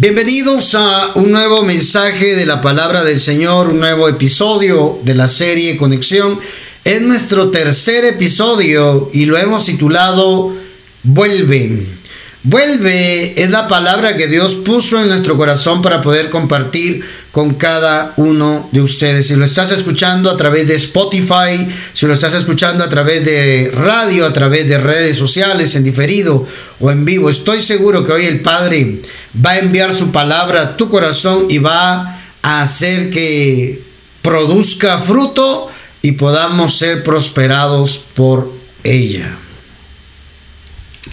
Bienvenidos a un nuevo mensaje de la palabra del Señor, un nuevo episodio de la serie Conexión. Es nuestro tercer episodio y lo hemos titulado Vuelve. Vuelve es la palabra que Dios puso en nuestro corazón para poder compartir con cada uno de ustedes. Si lo estás escuchando a través de Spotify, si lo estás escuchando a través de radio, a través de redes sociales, en diferido o en vivo, estoy seguro que hoy el Padre va a enviar su palabra a tu corazón y va a hacer que produzca fruto y podamos ser prosperados por ella.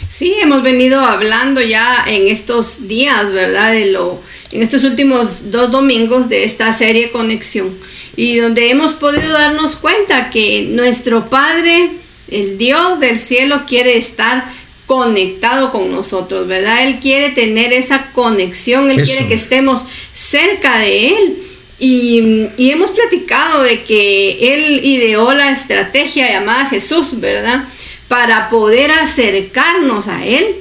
Sí, hemos venido hablando ya en estos días, ¿verdad? De lo, en estos últimos dos domingos de esta serie Conexión y donde hemos podido darnos cuenta que nuestro Padre, el Dios del cielo, quiere estar conectado con nosotros, ¿verdad? Él quiere tener esa conexión, Él quiere que estemos cerca de Él. Y, hemos platicado de que Él ideó la estrategia llamada Jesús, ¿verdad? Para poder acercarnos a Él.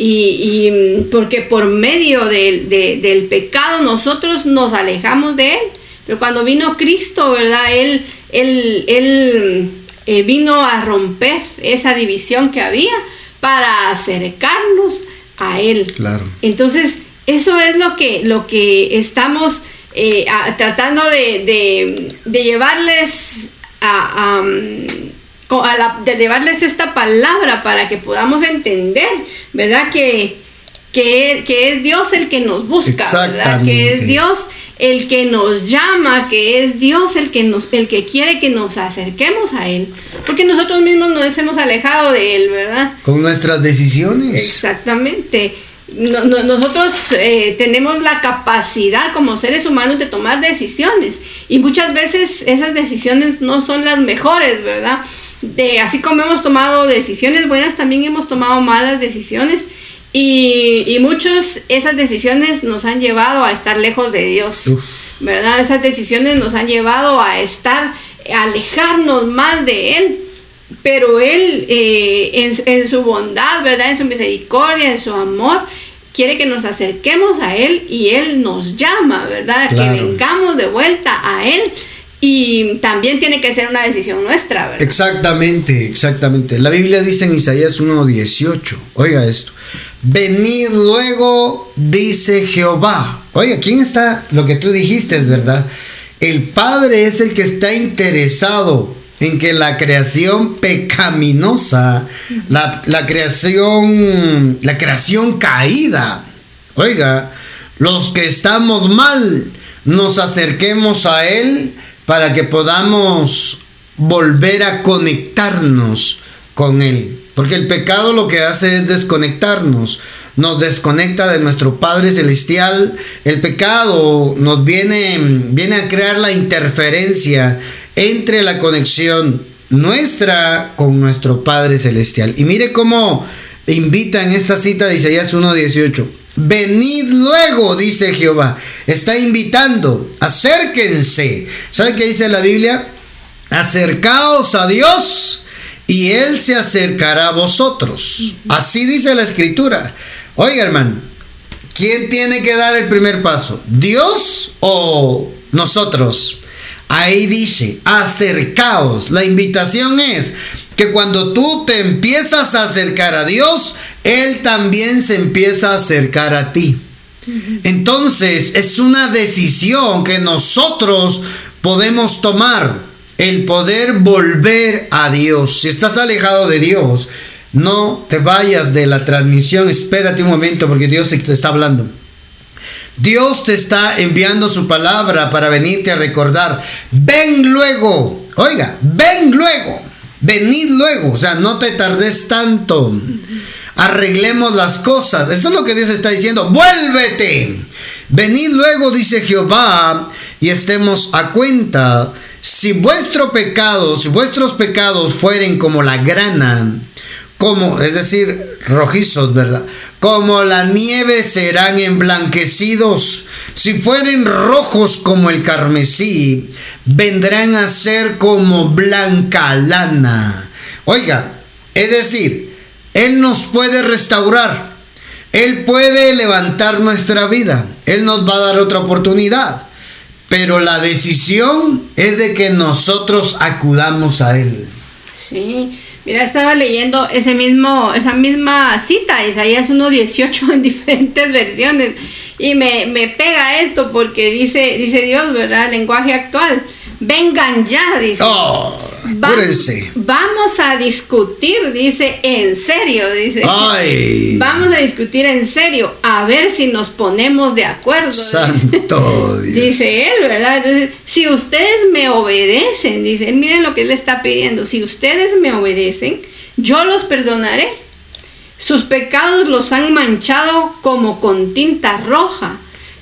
Y, porque por medio del pecado nosotros nos alejamos de Él. Pero cuando vino Cristo, ¿verdad? Él, él, él eh, vino a romper esa división que había para acercarnos a Él. Claro. Entonces, eso es lo que, lo que estamos eh, tratando de, llevarles a, de llevarles esta palabra para que podamos entender, ¿verdad? Que, que, que es Dios el que nos busca, ¿verdad? Que es Dios el que nos llama, que es Dios el que nos, el que quiere que nos acerquemos a Él, porque nosotros mismos nos hemos alejado de Él, ¿verdad? Con nuestras decisiones. Exactamente. nosotros eh, tenemos la capacidad como seres humanos de tomar decisiones y muchas veces esas decisiones no son las mejores, ¿verdad? De, así como hemos tomado decisiones buenas, también hemos tomado malas decisiones y, y muchos, esas decisiones nos han llevado a estar lejos de Dios, ¿verdad? Esas decisiones nos han llevado a estar, a alejarnos más de Él. Pero Él, eh, en, su bondad, ¿verdad? En su misericordia, en su amor, quiere que nos acerquemos a Él y Él nos llama, ¿verdad? Que vengamos de vuelta a Él. Y también tiene que ser una decisión nuestra, ¿verdad? Exactamente, exactamente. La Biblia dice en Isaías 1.18, oiga esto, venid luego, dice Jehová. Oiga, ¿quién está? Lo que tú dijiste verdad. El Padre es el que está interesado en que la creación pecaminosa, la, la creación, la creación caída, oiga, los que estamos mal, nos acerquemos a Él para que podamos volver a conectarnos con Él. Porque el pecado lo que hace es desconectarnos, nos desconecta de nuestro Padre Celestial. El pecado nos viene, viene a crear la interferencia entre la conexión nuestra con nuestro Padre Celestial. Y mire cómo invita en esta cita de Isaías 1.18. Venid luego, dice Jehová. Está invitando, acérquense. ¿Sabe qué dice la Biblia? Acercaos a Dios y Él se acercará a vosotros. Así dice la escritura. Oiga, hermano, ¿quién tiene que dar el primer paso? ¿Dios o nosotros? Ahí dice, acercaos. La invitación es que cuando tú te empiezas a acercar a Dios, Él también se empieza a acercar a ti. Entonces es una decisión que nosotros podemos tomar, el poder volver a Dios. Si estás alejado de Dios, no te vayas de la transmisión, espérate un momento porque Dios te está hablando. Dios te está enviando su palabra para venirte a recordar. Ven luego, oiga, ven luego. Venid luego, o sea, no te tardes tanto. Arreglemos las cosas. Eso es lo que Dios está diciendo. Vuélvete. Venid luego, dice Jehová, y estemos a cuenta. Si vuestro pecado, si vuestros pecados fueren como la grana, como, es decir, rojizos, ¿verdad? Como la nieve serán emblanquecidos. Si fueren rojos como el carmesí, vendrán a ser como blanca lana. Oiga, es decir, Él nos puede restaurar. Él puede levantar nuestra vida. Él nos va a dar otra oportunidad. Pero la decisión es de que nosotros acudamos a Él. Sí, mira, estaba leyendo ese mismo, esa misma cita, Isaías 1.18 en diferentes versiones. Y me, me, pega esto porque dice, dice Dios, ¿verdad? Lenguaje actual. Vengan ya, dice. Oh, vamos a discutir, dice, en serio, dice. Ay. Vamos a discutir en serio, a ver si nos ponemos de acuerdo. Santo Dios. Dice él, ¿verdad? Entonces, si ustedes me obedecen, dice él, miren lo que él está pidiendo, si ustedes me obedecen, yo los perdonaré. Sus pecados los han manchado como con tinta roja,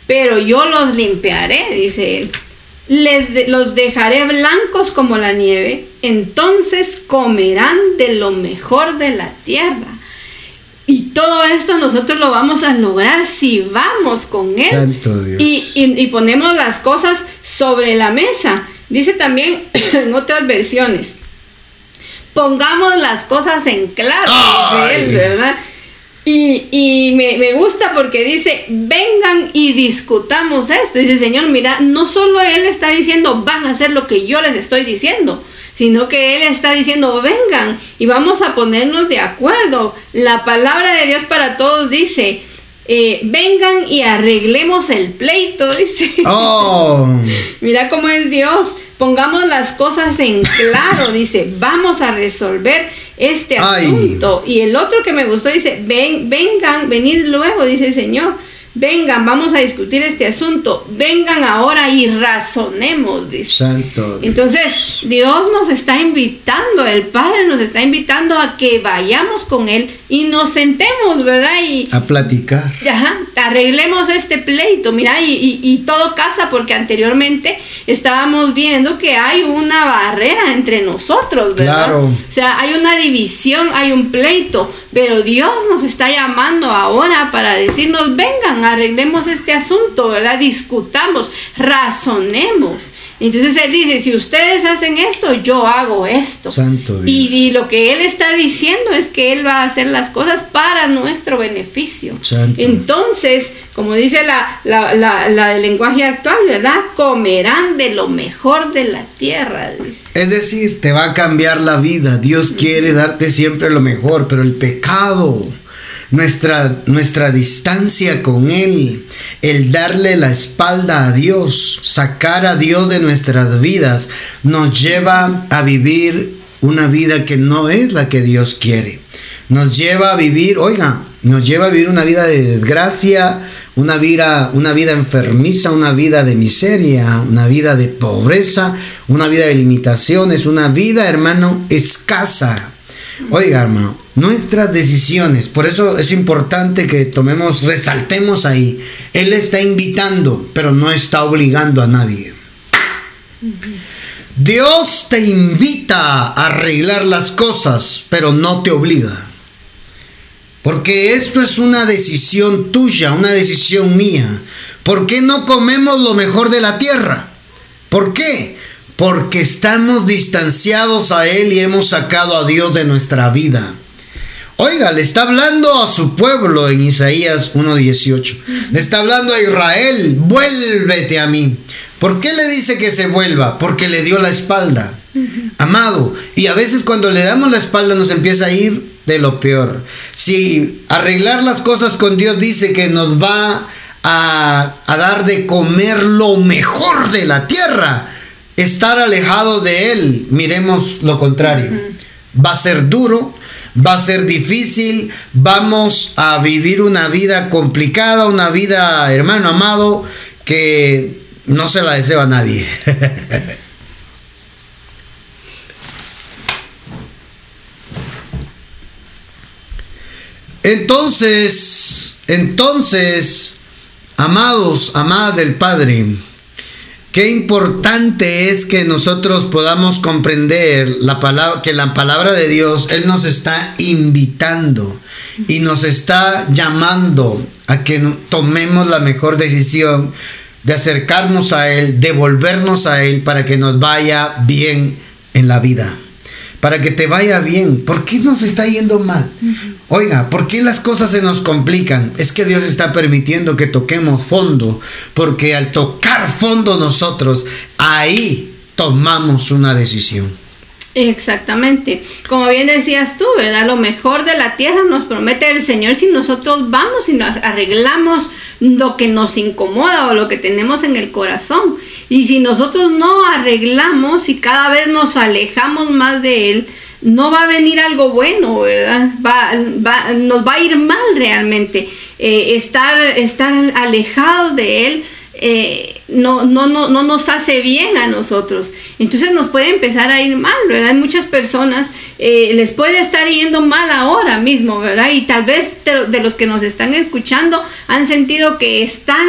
pero yo los limpiaré, dice él les los dejaré blancos como la nieve, entonces comerán de lo mejor de la tierra. Y todo esto nosotros lo vamos a lograr si vamos con Él Y, ponemos las cosas sobre la mesa. Dice también en otras versiones, pongamos las cosas en claro, dice Él, ¿verdad? Y, me, gusta porque dice, vengan y discutamos esto. Dice, Señor, mira, no solo Él está diciendo, van a hacer lo que yo les estoy diciendo, sino que Él está diciendo, vengan y vamos a ponernos de acuerdo. La palabra de Dios para todos dice, eh, vengan y arreglemos el pleito, dice. Oh. Mira cómo es Dios. Pongamos las cosas en claro, dice, vamos a resolver este asunto. Y el otro que me gustó dice, ven, vengan, venid luego, dice el Señor. Vengan, vamos a discutir este asunto. Vengan ahora y razonemos, dice. Santo. Entonces, Dios nos está invitando, el Padre nos está invitando a que vayamos con Él y nos sentemos, ¿verdad? Y, a platicar. Ajá, arreglemos este pleito, mira, y, y, todo casa porque anteriormente estábamos viendo que hay una barrera entre nosotros, ¿verdad? Claro. O sea, hay una división, hay un pleito, pero Dios nos está llamando ahora para decirnos, vengan, arreglemos este asunto, ¿verdad? Discutamos, razonemos. Entonces él dice, si ustedes hacen esto, yo hago esto. Santo Dios. Y, lo que él está diciendo es que él va a hacer las cosas para nuestro beneficio. Santo. Entonces, como dice la, la, del lenguaje actual, ¿verdad? Comerán de lo mejor de la tierra. Es decir, te va a cambiar la vida. Dios quiere darte siempre lo mejor, pero el pecado nuestra, nuestra distancia con Él, el darle la espalda a Dios, sacar a Dios de nuestras vidas, nos lleva a vivir una vida que no es la que Dios quiere. Nos lleva a vivir, oiga, nos lleva a vivir una vida de desgracia, una vida, una vida enfermiza, una vida de miseria, una vida de pobreza, una vida de limitaciones, una vida, hermano, escasa. Oiga, hermano, nuestras decisiones. Por eso es importante que tomemos, resaltemos ahí. Él está invitando, pero no está obligando a nadie. Dios te invita a arreglar las cosas, pero no te obliga. Porque esto es una decisión tuya, una decisión mía. ¿Por qué no comemos lo mejor de la tierra? ¿Por qué? Porque estamos distanciados a Él y hemos sacado a Dios de nuestra vida. Oiga, le está hablando a su pueblo en Isaías 1.18. Le está hablando a Israel, vuélvete a mí. ¿Por qué le dice que se vuelva? Porque le dio la espalda. Amado, y a veces cuando le damos la espalda nos empieza a ir de lo peor. Si arreglar las cosas con Dios dice que nos va a, a dar de comer lo mejor de la tierra, estar alejado de Él, miremos lo contrario. Va a ser duro, va a ser difícil, vamos a vivir una vida complicada, una vida, hermano amado, que no se la deseo a nadie. entonces, entonces, amados, amadas del Padre, Qué importante es que nosotros podamos comprender la palabra, que la palabra de Dios, Él nos está invitando y nos está llamando a que tomemos la mejor decisión de acercarnos a Él, de volvernos a Él para que nos vaya bien en la vida. Para que te vaya bien. ¿Por qué nos está yendo mal? Oiga, ¿por qué las cosas se nos complican? Es que Dios está permitiendo que toquemos fondo, porque al tocar fondo nosotros, ahí tomamos una decisión. Exactamente. Como bien decías tú, ¿verdad? Lo mejor de la tierra nos promete el Señor si nosotros vamos y nos arreglamos lo que nos incomoda o lo que tenemos en el corazón. Y si nosotros no arreglamos y cada vez nos alejamos más de Él, no va a venir algo bueno, ¿verdad? Va, nos va a ir mal realmente. Eh, estar, estar alejados de Él eh, no, no, no, no nos hace bien a nosotros. Entonces nos puede empezar a ir mal, ¿verdad? Muchas personas eh, les puede estar yendo mal ahora mismo, ¿verdad? Y tal vez de, los que nos están escuchando han sentido que están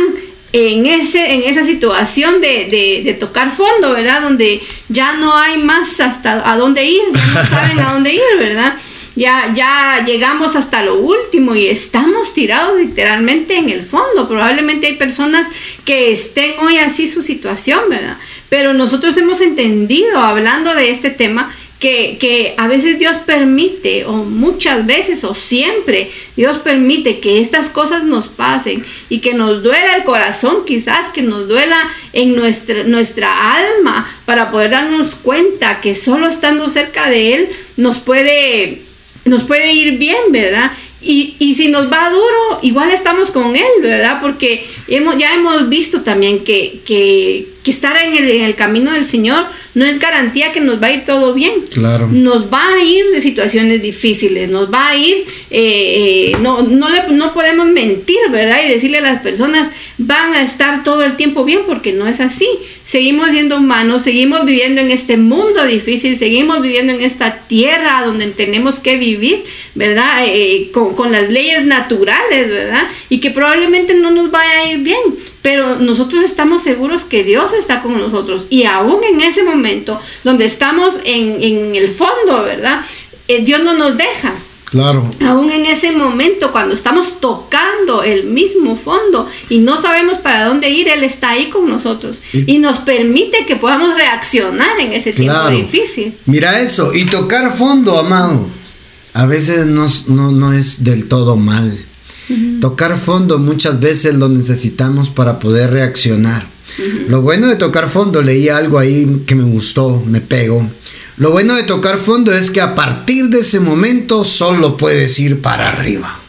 en, ese, en esa situación de, de, tocar fondo, ¿verdad? Donde ya no hay más hasta a dónde ir, ya no saben a dónde ir, ¿verdad? Ya, ya llegamos hasta lo último y estamos tirados literalmente en el fondo. Probablemente hay personas que estén hoy así su situación, ¿verdad? Pero nosotros hemos entendido, hablando de este tema, que, que, a veces Dios permite, o muchas veces, o siempre, Dios permite que estas cosas nos pasen y que nos duela el corazón, quizás que nos duela en nuestra, nuestra alma, para poder darnos cuenta que solo estando cerca de Él nos puede nos puede ir bien, ¿verdad? Y, y, si nos va duro, igual estamos con Él, ¿verdad? Porque hemos, ya hemos visto también que, que, que estar en el, en el, camino del Señor no es garantía que nos va a ir todo bien. Claro. Nos va a ir de situaciones difíciles, nos va a ir, eh, eh, no, no, le, no podemos mentir, ¿verdad? Y decirle a las personas, van a estar todo el tiempo bien, porque no es así. Seguimos siendo humanos, seguimos viviendo en este mundo difícil, seguimos viviendo en esta tierra donde tenemos que vivir, ¿verdad? Eh, con, con las leyes naturales, ¿verdad? Y que probablemente no nos vaya a ir bien pero nosotros estamos seguros que Dios está con nosotros y aún en ese momento donde estamos en, el fondo, ¿verdad? Eh, Dios no nos deja. Claro. Aún en ese momento, cuando estamos tocando el mismo fondo y no sabemos para dónde ir, Él está ahí con nosotros y, nos permite que podamos reaccionar en ese tiempo difícil. Mira eso, y tocar fondo, amado, a veces no, no es del todo mal. Tocar fondo muchas veces lo necesitamos para poder reaccionar. Lo bueno de tocar fondo, leí algo ahí que me gustó, me pegó. Lo bueno de tocar fondo es que a partir de ese momento solo puedes ir para arriba.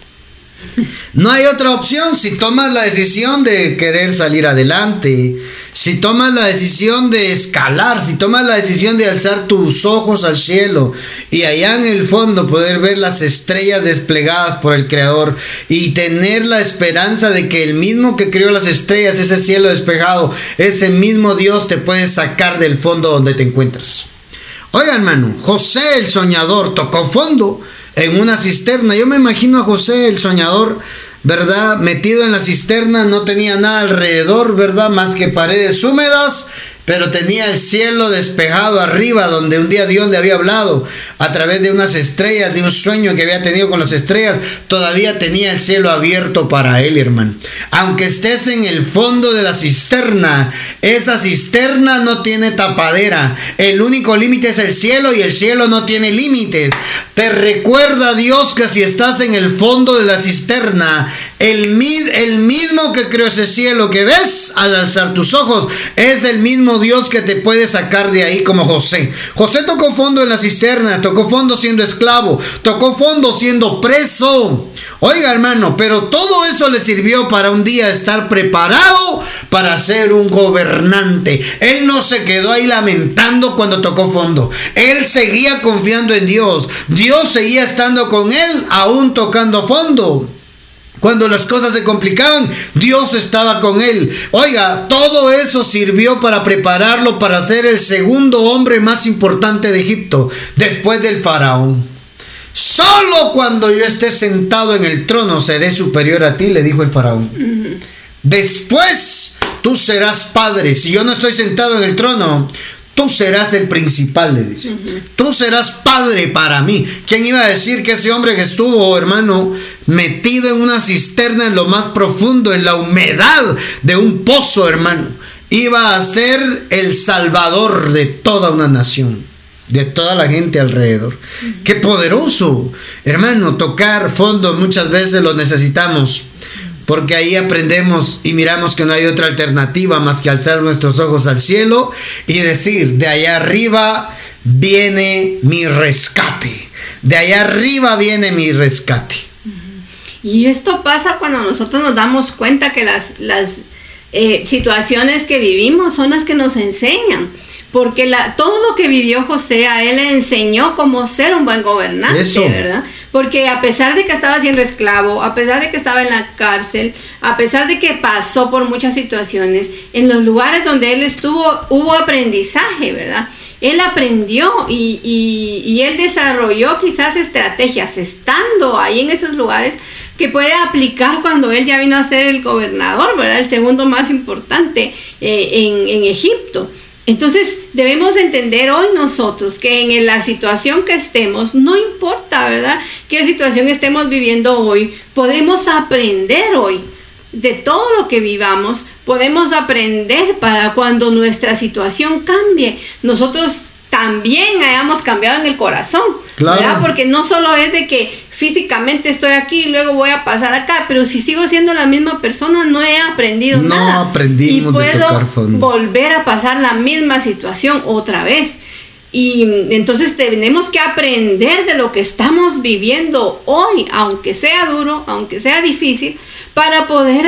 No hay otra opción si tomas la decisión de querer salir adelante, si tomas la decisión de escalar, si tomas la decisión de alzar tus ojos al cielo y allá en el fondo poder ver las estrellas desplegadas por el Creador y tener la esperanza de que el mismo que creó las estrellas, ese cielo despejado, ese mismo Dios te puede sacar del fondo donde te encuentras. Oiga hermano, José el soñador tocó fondo en una cisterna. Yo me imagino a José el soñador ¿verdad? Metido en la cisterna, no tenía nada alrededor, ¿verdad? Más que paredes húmedas, pero tenía el cielo despejado arriba, donde un día Dios le había hablado a través de unas estrellas, de un sueño que había tenido con las estrellas, todavía tenía el cielo abierto para él, hermano. Aunque estés en el fondo de la cisterna, esa cisterna no tiene tapadera. El único límite es el cielo y el cielo no tiene límites. Te recuerda Dios que si estás en el fondo de la cisterna, el, el mismo que creó ese cielo que ves al alzar tus ojos, es el mismo Dios que te puede sacar de ahí como José. José tocó fondo en la cisterna, tocó fondo siendo esclavo, tocó fondo siendo preso. Oiga hermano, pero todo eso le sirvió para un día estar preparado para ser un gobernante. Él no se quedó ahí lamentando cuando tocó fondo. Él seguía confiando en Dios. Dios seguía estando con él aún tocando fondo. Cuando las cosas se complicaban, Dios estaba con él. Oiga, todo eso sirvió para prepararlo para ser el segundo hombre más importante de Egipto, después del faraón. Solo cuando yo esté sentado en el trono seré superior a ti, le dijo el faraón. Después tú serás padre. Si yo no estoy sentado en el trono, tú serás el principal, le dice. Tú serás padre para mí. ¿Quién iba a decir que ese hombre que estuvo, hermano, metido en una cisterna en lo más profundo, en la humedad de un pozo, hermano, iba a ser el salvador de toda una nación? de toda la gente alrededor. Qué poderoso. Hermano, tocar fondo muchas veces lo necesitamos. Porque ahí aprendemos y miramos que no hay otra alternativa más que alzar nuestros ojos al cielo y decir, de allá arriba viene mi rescate. De allá arriba viene mi rescate. Y esto pasa cuando nosotros nos damos cuenta que las, las eh, situaciones que vivimos son las que nos enseñan. Porque la, todo lo que vivió José a él le enseñó cómo ser un buen gobernante, ¿verdad? Porque a pesar de que estaba siendo esclavo, a pesar de que estaba en la cárcel, a pesar de que pasó por muchas situaciones, en los lugares donde él estuvo hubo aprendizaje, ¿verdad? Él aprendió y, y él desarrolló quizás estrategias estando ahí en esos lugares que puede aplicar cuando él ya vino a ser el gobernador, ¿verdad? El segundo más importante eh, en, en Egipto. Entonces debemos entender hoy nosotros que en la situación que estemos, no importa, ¿verdad? ¿Qué situación estemos viviendo hoy? Podemos aprender hoy de todo lo que vivamos, podemos aprender para cuando nuestra situación cambie. Nosotros también hayamos cambiado en el corazón, ¿verdad? Porque no solo es de que físicamente estoy aquí y luego voy a pasar acá, pero si sigo siendo la misma persona no he aprendido nada. No aprendimos y puedo volver a pasar la misma situación otra vez. Y entonces tenemos que aprender de lo que estamos viviendo hoy, aunque sea duro, aunque sea difícil, para poder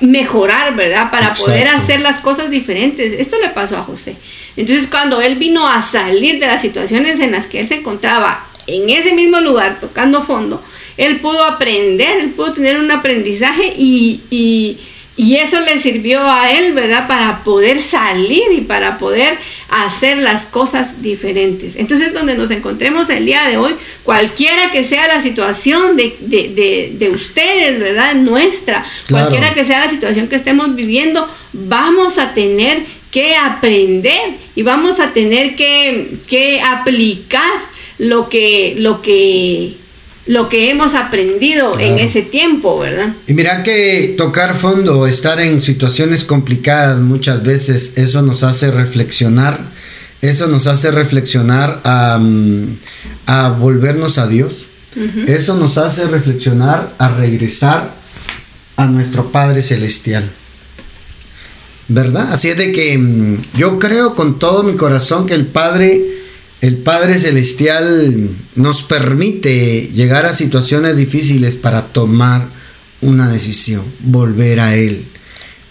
mejorar, ¿verdad? Para poder hacer las cosas diferentes. Esto le pasó a José. Entonces cuando él vino a salir de las situaciones en las que él se encontraba en ese mismo lugar, tocando fondo, él pudo aprender, él pudo tener un aprendizaje y, y, eso le sirvió a él, ¿verdad? Para poder salir y para poder hacer las cosas diferentes. Entonces, donde nos encontremos el día de hoy, cualquiera que sea la situación de, ustedes, ¿verdad? Nuestra, cualquiera que sea la situación que estemos viviendo, vamos a tener que aprender y vamos a tener que, que aplicar lo que, lo que, lo que hemos aprendido en ese tiempo, ¿verdad? Y mira que tocar fondo, estar en situaciones complicadas muchas veces, eso nos hace reflexionar, eso nos hace reflexionar a, a volvernos a Dios, eso nos hace reflexionar a regresar a nuestro Padre Celestial. ¿Verdad? Así es de que mm, yo creo con todo mi corazón que el Padre el Padre Celestial nos permite llegar a situaciones difíciles para tomar una decisión, volver a Él.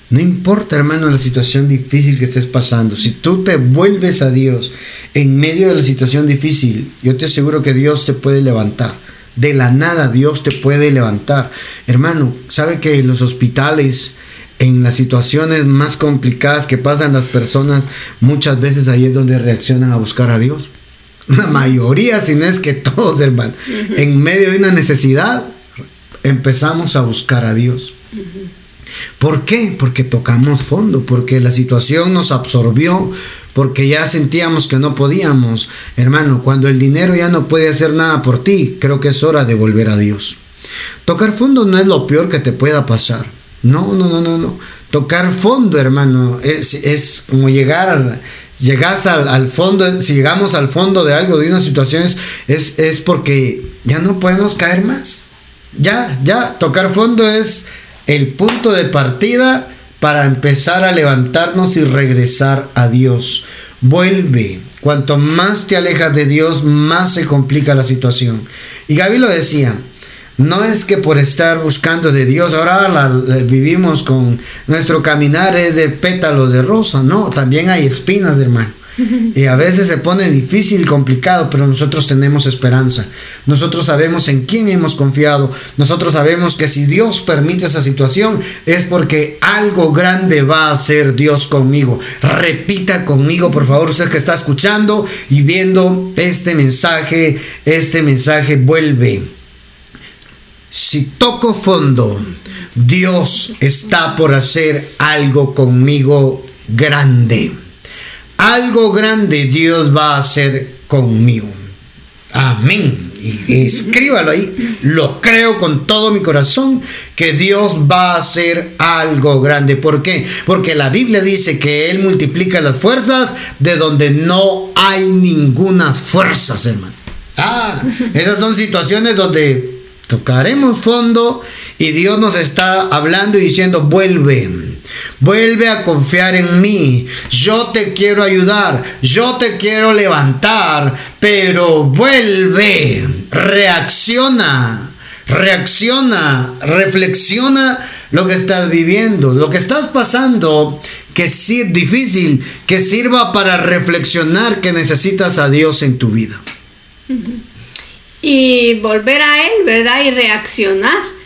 No importa, hermano, la situación difícil que estés pasando. Si tú te vuelves a Dios en medio de la situación difícil, yo te aseguro que Dios te puede levantar. De la nada Dios te puede levantar. Hermano, ¿sabe que en los hospitales, en las situaciones más complicadas que pasan las personas, muchas veces ahí es donde reaccionan a buscar a Dios? La mayoría, si no es que todos, hermano, en medio de una necesidad, empezamos a buscar a Dios. ¿Por qué? Porque tocamos fondo, porque la situación nos absorbió, porque ya sentíamos que no podíamos. Hermano, cuando el dinero ya no puede hacer nada por ti, creo que es hora de volver a Dios. Tocar fondo no es lo peor que te pueda pasar. No, no, no, no, no. Tocar fondo, hermano, es, es como llegar llegas al, fondo, si llegamos al fondo de algo, de unas situaciones, es, es porque ya no podemos caer más. Ya, ya, tocar fondo es el punto de partida para empezar a levantarnos y regresar a Dios. Vuelve. Cuanto más te alejas de Dios, más se complica la situación. Y Gaby lo decía, no es que por estar buscando de Dios, ahora vivimos con nuestro caminar es de pétalos de rosa, no, también hay espinas, hermano. Y a veces se pone difícil y complicado, pero nosotros tenemos esperanza. Nosotros sabemos en quién hemos confiado. Nosotros sabemos que si Dios permite esa situación es porque algo grande va a hacer Dios conmigo. Repita conmigo, por favor, usted que está escuchando y viendo este mensaje. Este mensaje vuelve si toco fondo, Dios está por hacer algo conmigo grande. Algo grande Dios va a hacer conmigo. Amén. y escríbalo ahí, lo creo con todo mi corazón que Dios va a hacer algo grande. ¿Por qué? Porque la Biblia dice que Él multiplica las fuerzas de donde no hay ninguna fuerza, hermano. Ah, esas son situaciones donde tocaremos fondo y Dios nos está hablando y diciendo, vuelve. Vuelve a confiar en mí. Yo te quiero ayudar. Yo te quiero levantar. Pero vuelve. Reacciona. Reacciona. Reflexiona lo que estás viviendo. Lo que estás pasando. Que es difícil. Que sirva para reflexionar que necesitas a Dios en tu vida. Y volver a Él, ¿verdad? Y reaccionar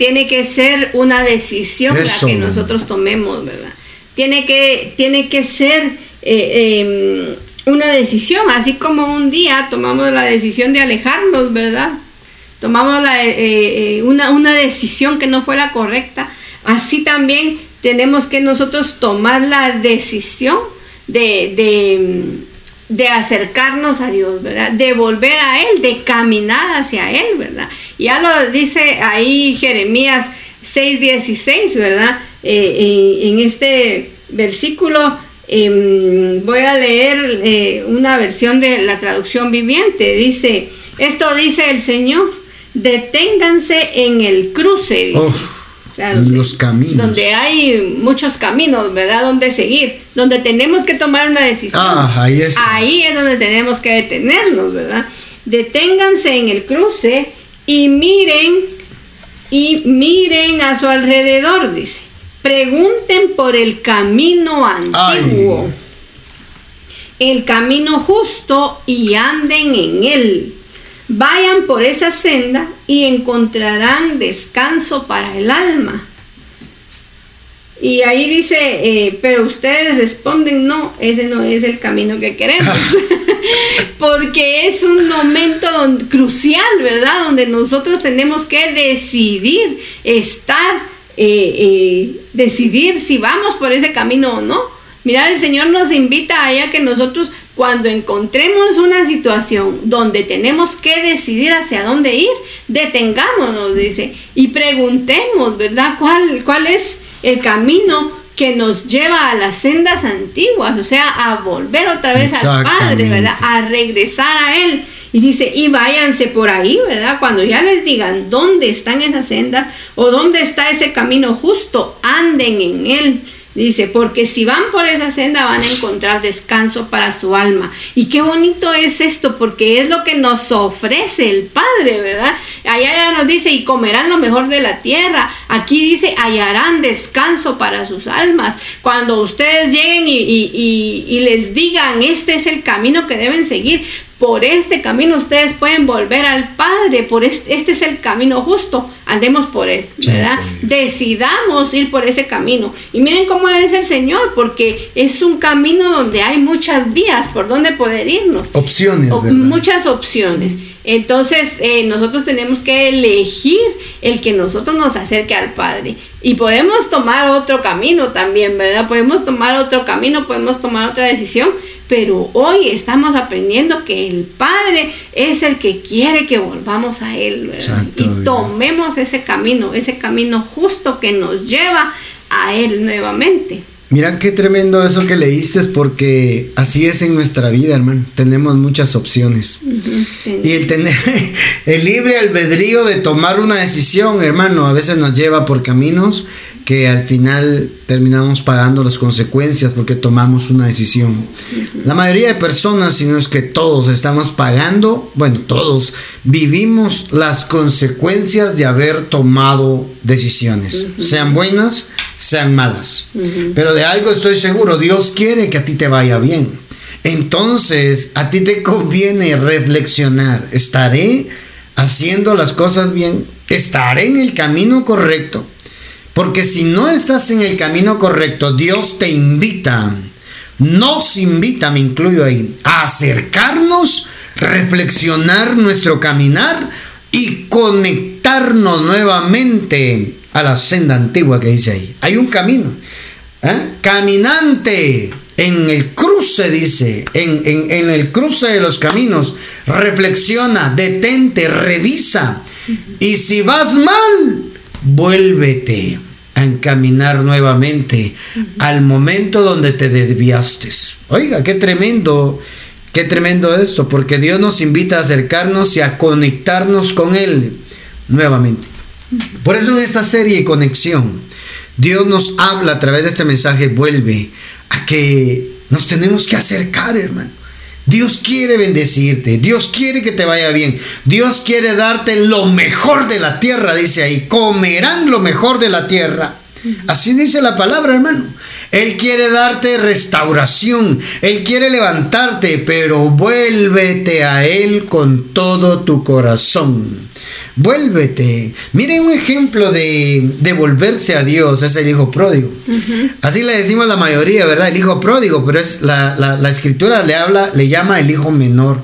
tiene que ser una decisión la que nosotros tomemos, ¿verdad? Tiene que, tiene que ser eh, em, una decisión, así como un día tomamos la decisión de alejarnos, ¿verdad? Tomamos la, eh, eh, una, una decisión que no fue la correcta, así también tenemos que nosotros tomar la decisión de, de de acercarnos a Dios, ¿verdad? De volver a Él, de caminar hacia Él, ¿verdad? Ya lo dice ahí Jeremías 6:16, ¿verdad? Eh, eh, en este versículo em, voy a leer eh, una versión de la traducción viviente. Dice, esto dice el Señor, deténganse en el cruce, dice. Los caminos. Donde hay muchos caminos, ¿verdad? Donde seguir, donde tenemos que tomar una decisión. Ah, ahí es. Ahí es donde tenemos que detenernos, ¿verdad? Deténganse en el cruce y miren, y miren a su alrededor, dice. Pregunten por el camino antiguo, el camino justo y anden en él Vayan por esa senda y encontrarán descanso para el alma. Y ahí dice, eh, pero ustedes responden, no, ese no es el camino que queremos. Porque es un momento crucial, ¿verdad? Donde nosotros tenemos que decidir estar, eh, eh, decidir si vamos por ese camino o no. Mira, el Señor nos invita a que nosotros cuando encontremos una situación donde tenemos que decidir hacia dónde ir, detengámonos, dice, y preguntemos, ¿verdad? ¿Cuál, cuál es el camino que nos lleva a las sendas antiguas? O sea, a volver otra vez al Padre, ¿verdad? A regresar a Él. Y dice, y váyanse por ahí, ¿verdad? Cuando ya les digan dónde están esas sendas o dónde está ese camino justo, anden en Él. Dice, porque si van por esa senda van a encontrar descanso para su alma. Y qué bonito es esto, porque es lo que nos ofrece el Padre, ¿verdad? Allá ya nos dice, y comerán lo mejor de la tierra. Aquí dice, hallarán descanso para sus almas. Cuando ustedes lleguen y, y les digan, este es el camino que deben seguir, por este camino ustedes pueden volver al Padre, por este, este es el camino justo, andemos por él, ¿verdad? Decidamos ir por ese camino. Y miren cómo es el Señor, porque es un camino donde hay muchas vías por donde poder irnos. Opciones. muchas opciones. Entonces, eh, nosotros tenemos que elegir el que nosotros nos acerque al Padre. Y podemos tomar otro camino también, ¿verdad? Podemos tomar otro camino, podemos tomar otra decisión, pero hoy estamos aprendiendo que el Padre es el que quiere que volvamos a Él, y tomemos ese camino, ese camino justo que nos lleva a Él nuevamente. Mira qué tremendo eso que leíste, porque así es en nuestra vida, hermano. Tenemos muchas opciones. y el tener el libre albedrío de tomar una decisión, hermano, a veces nos lleva por caminos que al final terminamos pagando las consecuencias porque tomamos una decisión. La mayoría de personas, si no es que todos estamos pagando, bueno, todos vivimos las consecuencias de haber tomado decisiones, sean buenas, sean malas. Pero de algo estoy seguro, Dios quiere que a ti te vaya bien. Entonces, a ti te conviene reflexionar, ¿estaré haciendo las cosas bien? ¿Estaré en el camino correcto? Porque si no estás en el camino correcto, Dios te invita, nos invita, me incluyo ahí, a acercarnos, reflexionar nuestro caminar y conectarnos nuevamente a la senda antigua que dice ahí. Hay un camino. ¿eh? Caminante en el cruce, dice, en, en el cruce de los caminos, reflexiona, detente, revisa. Y si vas mal, vuélvete a encaminar nuevamente al momento donde te desviaste. Oiga, qué tremendo, qué tremendo esto, porque Dios nos invita a acercarnos y a conectarnos con Él nuevamente. Por eso en esta serie Conexión, Dios nos habla a través de este mensaje, vuelve a que nos tenemos que acercar, hermano. Dios quiere bendecirte, Dios quiere que te vaya bien, Dios quiere darte lo mejor de la tierra, dice ahí, comerán lo mejor de la tierra. Así dice la palabra, hermano. Él quiere darte restauración, Él quiere levantarte, pero vuélvete a Él con todo tu corazón. Vuélvete. Miren un ejemplo de, de volverse a Dios, es el hijo pródigo. Así le decimos la mayoría, ¿verdad? El hijo pródigo, pero es la, la, escritura le habla, le llama el hijo menor.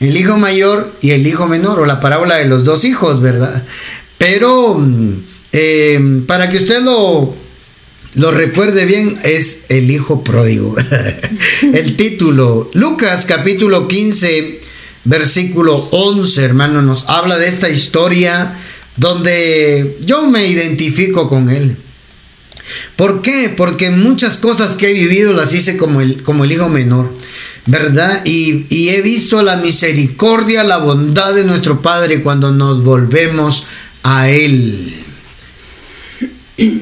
El hijo mayor y el hijo menor, o la parábola de los dos hijos, ¿verdad? Pero mm, eh, para que usted lo, lo recuerde bien, es el hijo pródigo. el título, Lucas capítulo 15 versículo 11, hermano, nos habla de esta historia donde yo me identifico con él. ¿Por qué? Porque muchas cosas que he vivido las hice como el, como el hijo menor, ¿verdad? Y, y he visto la misericordia, la bondad de nuestro Padre cuando nos volvemos a Él.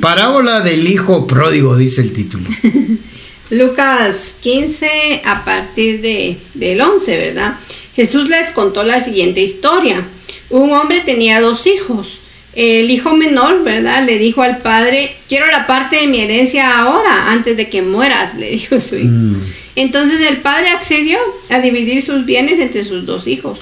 Parábola del Hijo Pródigo, dice el título. Lucas 15 a partir de, del 11, ¿verdad? Jesús les contó la siguiente historia. Un hombre tenía dos hijos. El hijo menor, ¿verdad? Le dijo al padre, quiero la parte de mi herencia ahora, antes de que mueras, le dijo su hijo. Mm. Entonces el padre accedió a dividir sus bienes entre sus dos hijos.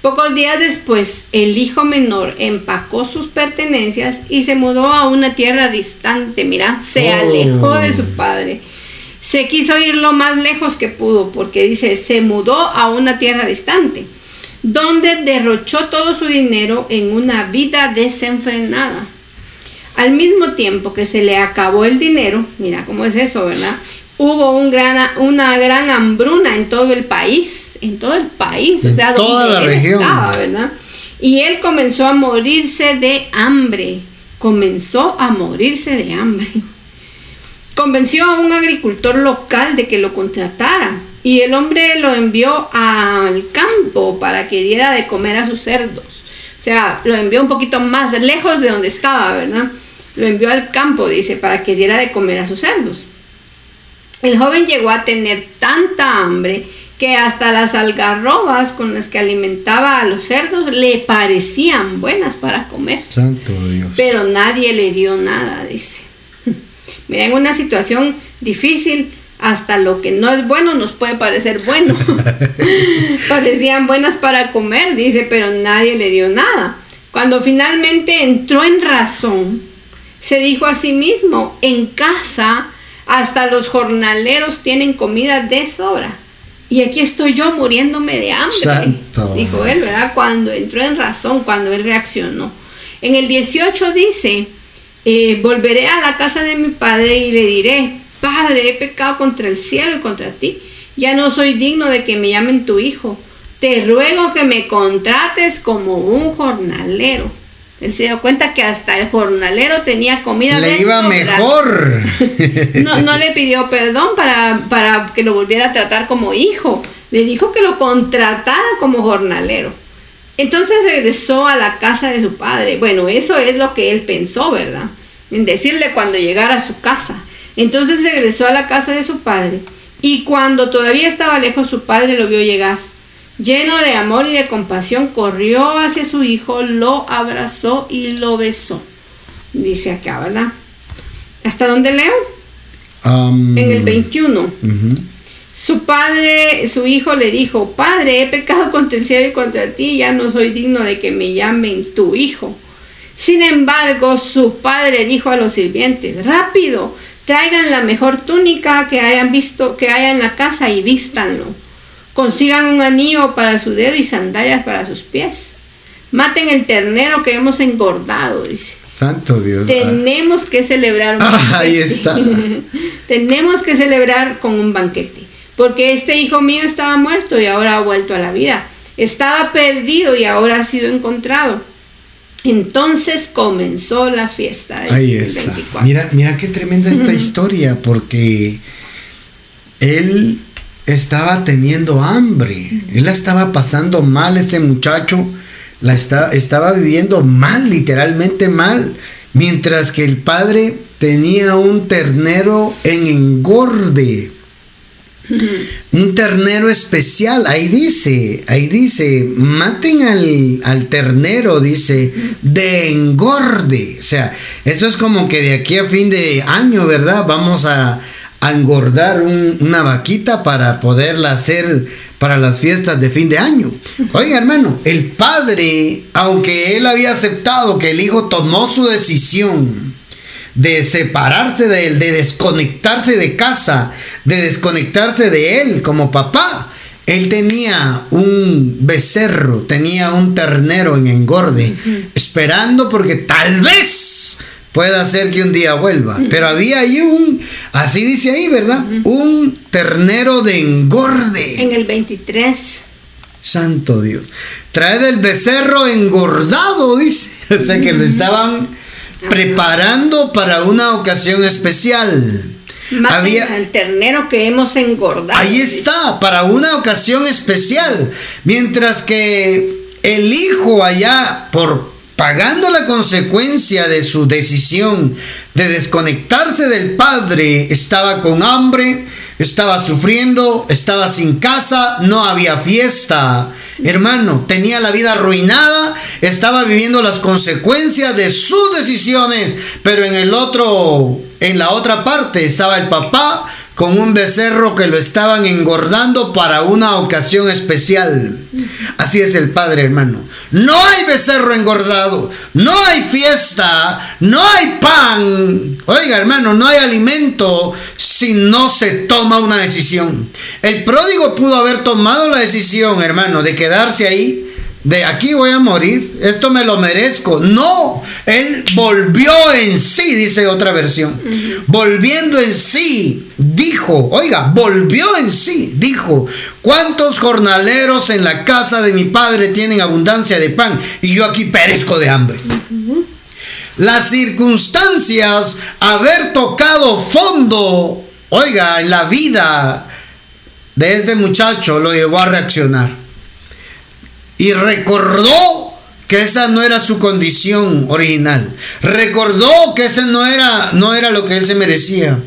Pocos días después, el hijo menor empacó sus pertenencias y se mudó a una tierra distante, mira, se alejó de su oh. padre se quiso ir lo más lejos que pudo, porque dice, se mudó a una tierra distante, donde derrochó todo su dinero en una vida desenfrenada. Al mismo tiempo que se le acabó el dinero, mira cómo es eso, ¿verdad? Hubo un gran, una gran hambruna en todo el país, en todo el país, o sea, toda la región. estaba, ¿verdad? Y él comenzó a morirse de hambre, comenzó a morirse de hambre. Convenció a un agricultor local de que lo contratara y el hombre lo envió al campo para que diera de comer a sus cerdos. O sea, lo envió un poquito más lejos de donde estaba, ¿verdad? Lo envió al campo, dice, para que diera de comer a sus cerdos. El joven llegó a tener tanta hambre que hasta las algarrobas con las que alimentaba a los cerdos le parecían buenas para comer. Santo Dios. Pero nadie le dio nada, dice. Mira, en una situación difícil, hasta lo que no es bueno nos puede parecer bueno. Parecían buenas para comer, dice, pero nadie le dio nada. Cuando finalmente entró en razón, se dijo a sí mismo, en casa hasta los jornaleros tienen comida de sobra. Y aquí estoy yo muriéndome de hambre. Dijo él, ¿verdad? Cuando entró en razón, cuando él reaccionó. En el 18 dice, eh, volveré a la casa de mi padre y le diré, Padre, he pecado contra el cielo y contra ti. Ya no soy digno de que me llamen tu hijo. Te ruego que me contrates como un jornalero. Él se dio cuenta que hasta el jornalero tenía comida. Le iba mejor. no, no, le pidió perdón para, para que lo volviera a tratar como hijo. Le dijo que lo contratara como jornalero. Entonces regresó a la casa de su padre. Bueno, eso es lo que él pensó, ¿verdad? En decirle cuando llegara a su casa. Entonces regresó a la casa de su padre y cuando todavía estaba lejos su padre lo vio llegar. Lleno de amor y de compasión, corrió hacia su hijo, lo abrazó y lo besó. Dice acá, ¿verdad? ¿Hasta dónde leo? en el 21. Su padre, su hijo le dijo, Padre, he pecado contra el cielo y contra ti, ya no soy digno de que me llamen tu hijo. Sin embargo, su padre dijo a los sirvientes, rápido, traigan la mejor túnica que hayan visto, que haya en la casa y vístanlo. Consigan un anillo para su dedo y sandalias para sus pies. Maten el ternero que hemos engordado, dice. Santo Dios. Tenemos que celebrar un banquete. ahí está. Tenemos que celebrar con un banquete. Porque este hijo mío estaba muerto y ahora ha vuelto a la vida. Estaba perdido y ahora ha sido encontrado. Entonces comenzó la fiesta. Ahí está. Mira, mira qué tremenda esta historia, porque él estaba teniendo hambre. Él la estaba pasando mal, este muchacho. La estaba viviendo mal, literalmente mal. Mientras que el padre tenía un ternero en engorde. Un ternero especial, ahí dice, ahí dice, maten al, ternero, dice, de engorde. O sea, eso es como que de aquí a fin de año, ¿verdad? Vamos a, engordar una vaquita para poderla hacer para las fiestas de fin de año. Oiga, hermano, el padre, aunque él había aceptado que el hijo tomó su decisión, de separarse de él, de desconectarse de casa, de desconectarse de él como papá. Él tenía un becerro, tenía un ternero en engorde, esperando porque tal vez pueda ser que un día vuelva. Pero había ahí un, así dice ahí, ¿verdad? Un ternero de engorde. En el 23. Santo Dios. Trae del becerro engordado, dice. O sea que lo estaban preparando para una ocasión especial. Había el ternero que hemos engordado. Ahí está, para una ocasión especial. Mientras que el hijo allá, por pagando la consecuencia de su decisión de desconectarse del padre, estaba con hambre, estaba sufriendo, estaba sin casa, no había fiesta. Hermano, tenía la vida arruinada, estaba viviendo las consecuencias de sus decisiones, pero en el otro, en la otra parte estaba el papá con un becerro que lo estaban engordando para una ocasión especial. Así es el Padre, hermano. No hay becerro engordado, no hay fiesta, no hay pan. Oiga, hermano, no hay alimento si no se toma una decisión. El pródigo pudo haber tomado la decisión, hermano, de quedarse ahí de aquí voy a morir, esto me lo merezco. No, él volvió en sí, dice otra versión. Volviendo en sí, dijo, oiga, volvió en sí, dijo, ¿cuántos jornaleros en la casa de mi padre tienen abundancia de pan y yo aquí perezco de hambre? Las circunstancias, haber tocado fondo, oiga, en la vida de este muchacho lo llevó a reaccionar y recordó que esa no era su condición original. Recordó que ese no era, no era lo que él se merecía.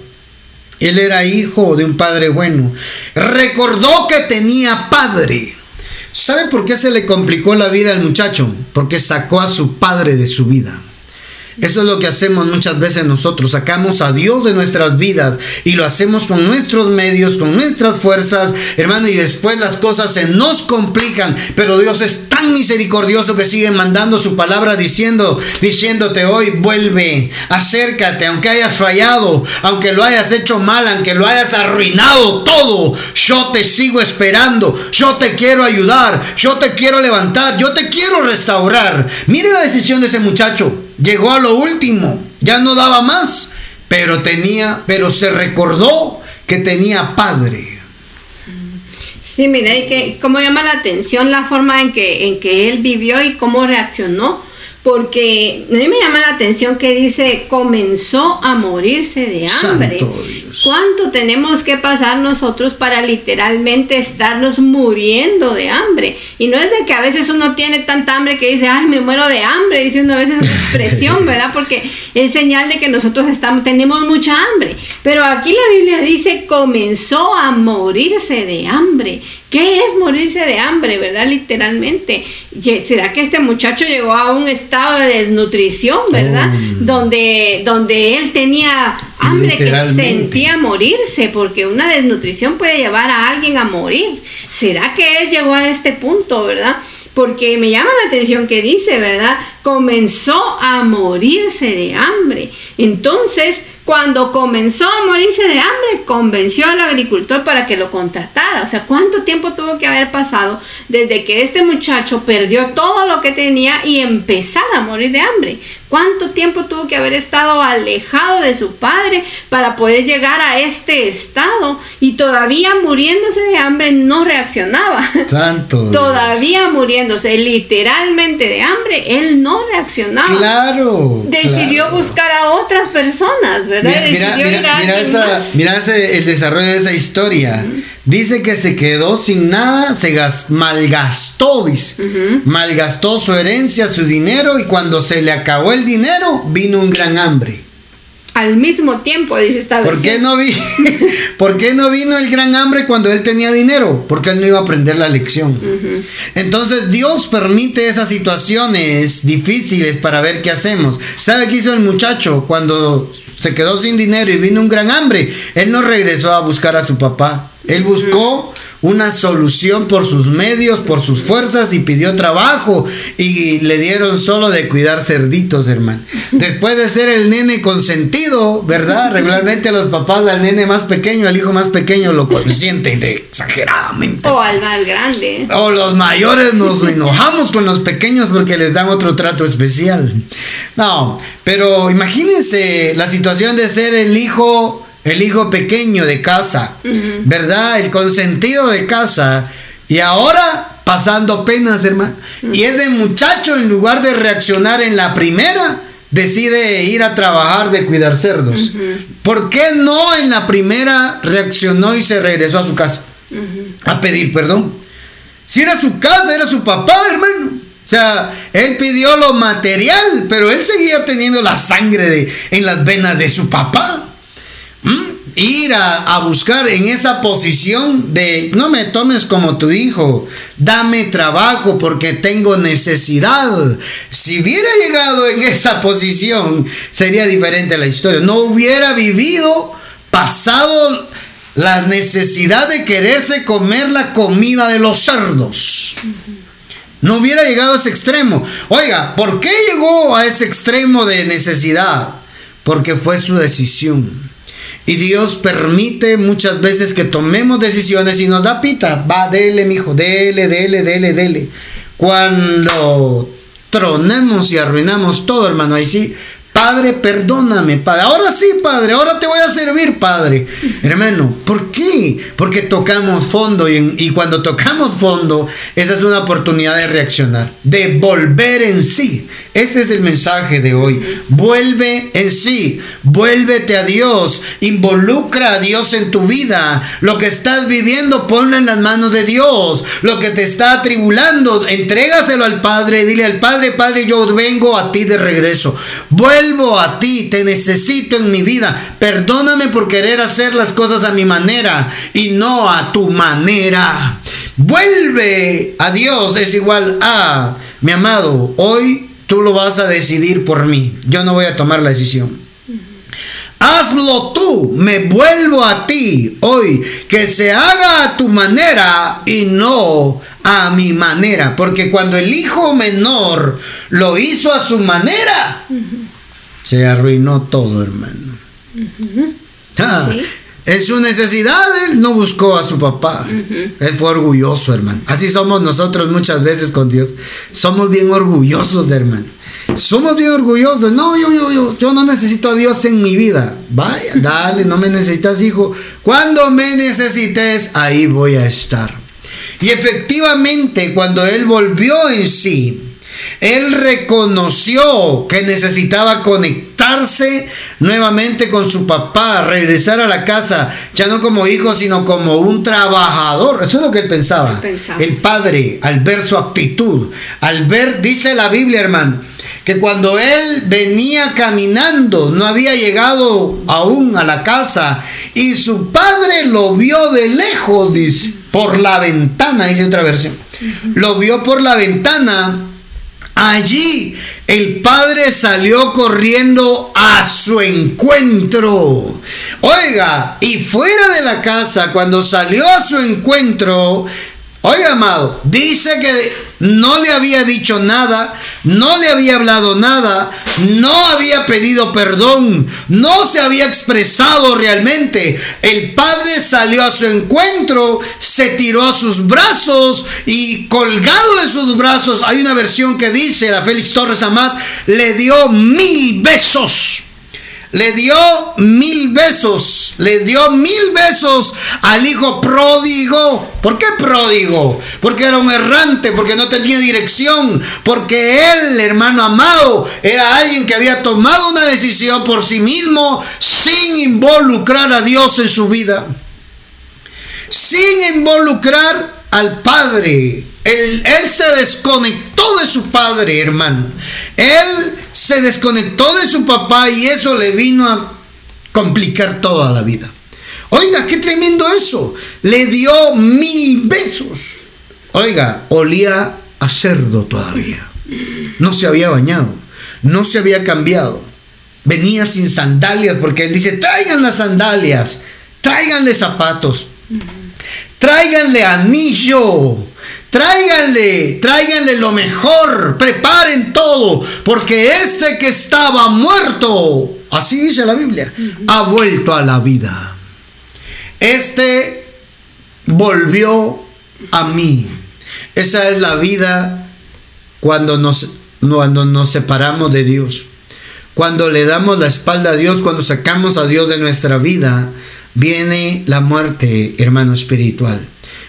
Él era hijo de un padre bueno. Recordó que tenía padre. ¿Sabe por qué se le complicó la vida al muchacho? Porque sacó a su padre de su vida. Eso es lo que hacemos muchas veces nosotros. Sacamos a Dios de nuestras vidas y lo hacemos con nuestros medios, con nuestras fuerzas, hermano, y después las cosas se nos complican. Pero Dios es tan misericordioso que sigue mandando su palabra diciendo, diciéndote hoy, vuelve, acércate, aunque hayas fallado, aunque lo hayas hecho mal, aunque lo hayas arruinado todo, yo te sigo esperando, yo te quiero ayudar, yo te quiero levantar, yo te quiero restaurar. Mire la decisión de ese muchacho llegó a lo último, ya no daba más, pero tenía, pero se recordó que tenía padre. Sí, mira, y que cómo llama la atención la forma en que, en que él vivió y cómo reaccionó porque a mí me llama la atención que dice comenzó a morirse de hambre. ¿Cuánto tenemos que pasar nosotros para literalmente estarnos muriendo de hambre? Y no es de que a veces uno tiene tanta hambre que dice, ay, me muero de hambre, dice uno a veces esa expresión, ¿verdad? Porque es señal de que nosotros estamos, tenemos mucha hambre. Pero aquí la Biblia dice comenzó a morirse de hambre. ¿Qué es morirse de hambre, verdad? Literalmente. ¿Será que este muchacho llegó a un estado de desnutrición, verdad? Oh. Donde, donde él tenía hambre que sentía morirse, porque una desnutrición puede llevar a alguien a morir. ¿Será que él llegó a este punto, verdad? Porque me llama la atención que dice, ¿verdad? Comenzó a morirse de hambre. Entonces, cuando comenzó a morirse de hambre, convenció al agricultor para que lo contratara. O sea, ¿cuánto tiempo tuvo que haber pasado desde que este muchacho perdió todo lo que tenía y empezara a morir de hambre? ¿Cuánto tiempo tuvo que haber estado alejado de su padre para poder llegar a este estado? Y todavía muriéndose de hambre no reaccionaba. Tanto. todavía muriéndose literalmente de hambre, él no reaccionaba. Claro. Decidió buscar a otras personas, ¿verdad? Mira, Decidió ir a mira, esa, más. mira ese- el desarrollo de esa historia. Dice que se quedó sin nada, se gas- malgastó, dice. Malgastó su herencia, su dinero, y cuando se le acabó el dinero, vino un gran hambre. Al mismo tiempo, dice esta ¿Por qué, no vi, ¿Por qué no vino el gran hambre cuando él tenía dinero? Porque él no iba a aprender la lección. Entonces Dios permite esas situaciones difíciles para ver qué hacemos. ¿Sabe qué hizo el muchacho cuando se quedó sin dinero y vino un gran hambre? Él no regresó a buscar a su papá. Él buscó una solución por sus medios, por sus fuerzas y pidió trabajo y le dieron solo de cuidar cerditos, hermano. Después de ser el nene consentido, ¿verdad? Regularmente los papás al nene más pequeño, al hijo más pequeño lo consienten de exageradamente. O al más grande. O los mayores nos enojamos con los pequeños porque les dan otro trato especial. No, pero imagínense la situación de ser el hijo, el hijo pequeño de casa, ¿verdad? El consentido de casa. Y ahora pasando penas, hermano. Y ese muchacho, en lugar de reaccionar en la primera, decide ir a trabajar de cuidar cerdos. ¿Por qué no en la primera reaccionó y se regresó a su casa? A pedir perdón. Si era su casa, era su papá, hermano. O sea, él pidió lo material, pero él seguía teniendo la sangre de, en las venas de su papá. ¿Mm? Ir a, a buscar en esa posición de no me tomes como tu hijo, dame trabajo porque tengo necesidad. Si hubiera llegado en esa posición, sería diferente la historia. No hubiera vivido, pasado la necesidad de quererse comer la comida de los cerdos. No hubiera llegado a ese extremo. Oiga, ¿por qué llegó a ese extremo de necesidad? Porque fue su decisión. Y Dios permite muchas veces que tomemos decisiones y nos da pita. Va, dele, mijo, dele, dele, dele, dele. Cuando tronemos y arruinamos todo, hermano, ahí sí. Padre, perdóname, Padre. Ahora sí, Padre, ahora te voy a servir, Padre. Hermano, ¿por qué? Porque tocamos fondo y, cuando tocamos fondo, esa es una oportunidad de reaccionar, de volver en sí. Ese es el mensaje de hoy. Vuelve en sí, vuélvete a Dios, involucra a Dios en tu vida. Lo que estás viviendo, ponlo en las manos de Dios. Lo que te está atribulando, entrégaselo al Padre. Dile al Padre, Padre, yo vengo a ti de regreso. Vuelvo a ti, te necesito en mi vida. Perdóname por querer hacer las cosas a mi manera y no a tu manera. Vuelve a Dios es igual a, mi amado, hoy tú lo vas a decidir por mí. Yo no voy a tomar la decisión. Hazlo tú, me vuelvo a ti hoy, que se haga a tu manera y no a mi manera, porque cuando el hijo menor lo hizo a su manera, se arruinó todo, hermano. Ah, Sí. En su necesidad él no buscó a su papá. Él fue orgulloso, hermano. Así somos nosotros muchas veces con Dios. Somos bien orgullosos, hermano. Somos bien orgullosos. No, yo, yo, yo, yo no necesito a Dios en mi vida. Vaya, dale, no me necesitas, hijo. Cuando me necesites, ahí voy a estar. Y efectivamente, cuando él volvió en sí, él reconoció que necesitaba nuevamente con su papá, regresar a la casa, ya no como hijo, sino como un trabajador. Eso es lo que él pensaba. Él pensaba, El padre, al ver su actitud, al ver, dice la Biblia, hermano, que cuando él venía caminando, no había llegado aún a la casa, y su padre lo vio de lejos, dice, por la ventana, dice otra versión. Lo vio por la ventana. Allí el padre salió corriendo a su encuentro. Oiga, y fuera de la casa, cuando salió a su encuentro, oiga, amado, dice que no le había dicho nada, no le había hablado nada, no había pedido perdón, no se había expresado realmente. El padre salió a su encuentro, se tiró a sus brazos y colgado de sus brazos, hay una versión que dice, la Félix Torres Amat, le dio mil besos le dio mil besos, le dio mil besos al hijo pródigo. ¿Por qué pródigo? Porque era un errante, porque no tenía dirección, porque él, hermano amado, era alguien que había tomado una decisión por sí mismo sin involucrar a Dios en su vida, sin involucrar al Padre. Él, se desconectó de su Padre, hermano. Él se desconectó de su papá y eso le vino a complicar toda la vida. Oiga, qué tremendo eso. Le dio mil besos. Oiga, olía a cerdo todavía. No se había bañado. No se había cambiado. Venía sin sandalias porque él dice, traigan las sandalias. Tráiganle zapatos. Tráiganle anillo. Tráiganle, tráiganle lo mejor, preparen todo, porque este que estaba muerto, así dice la Biblia, ha vuelto a la vida. Este volvió a mí. Esa es la vida cuando nos, cuando nos separamos de Dios. Cuando le damos la espalda a Dios, cuando sacamos a Dios de nuestra vida, viene la muerte, hermano espiritual.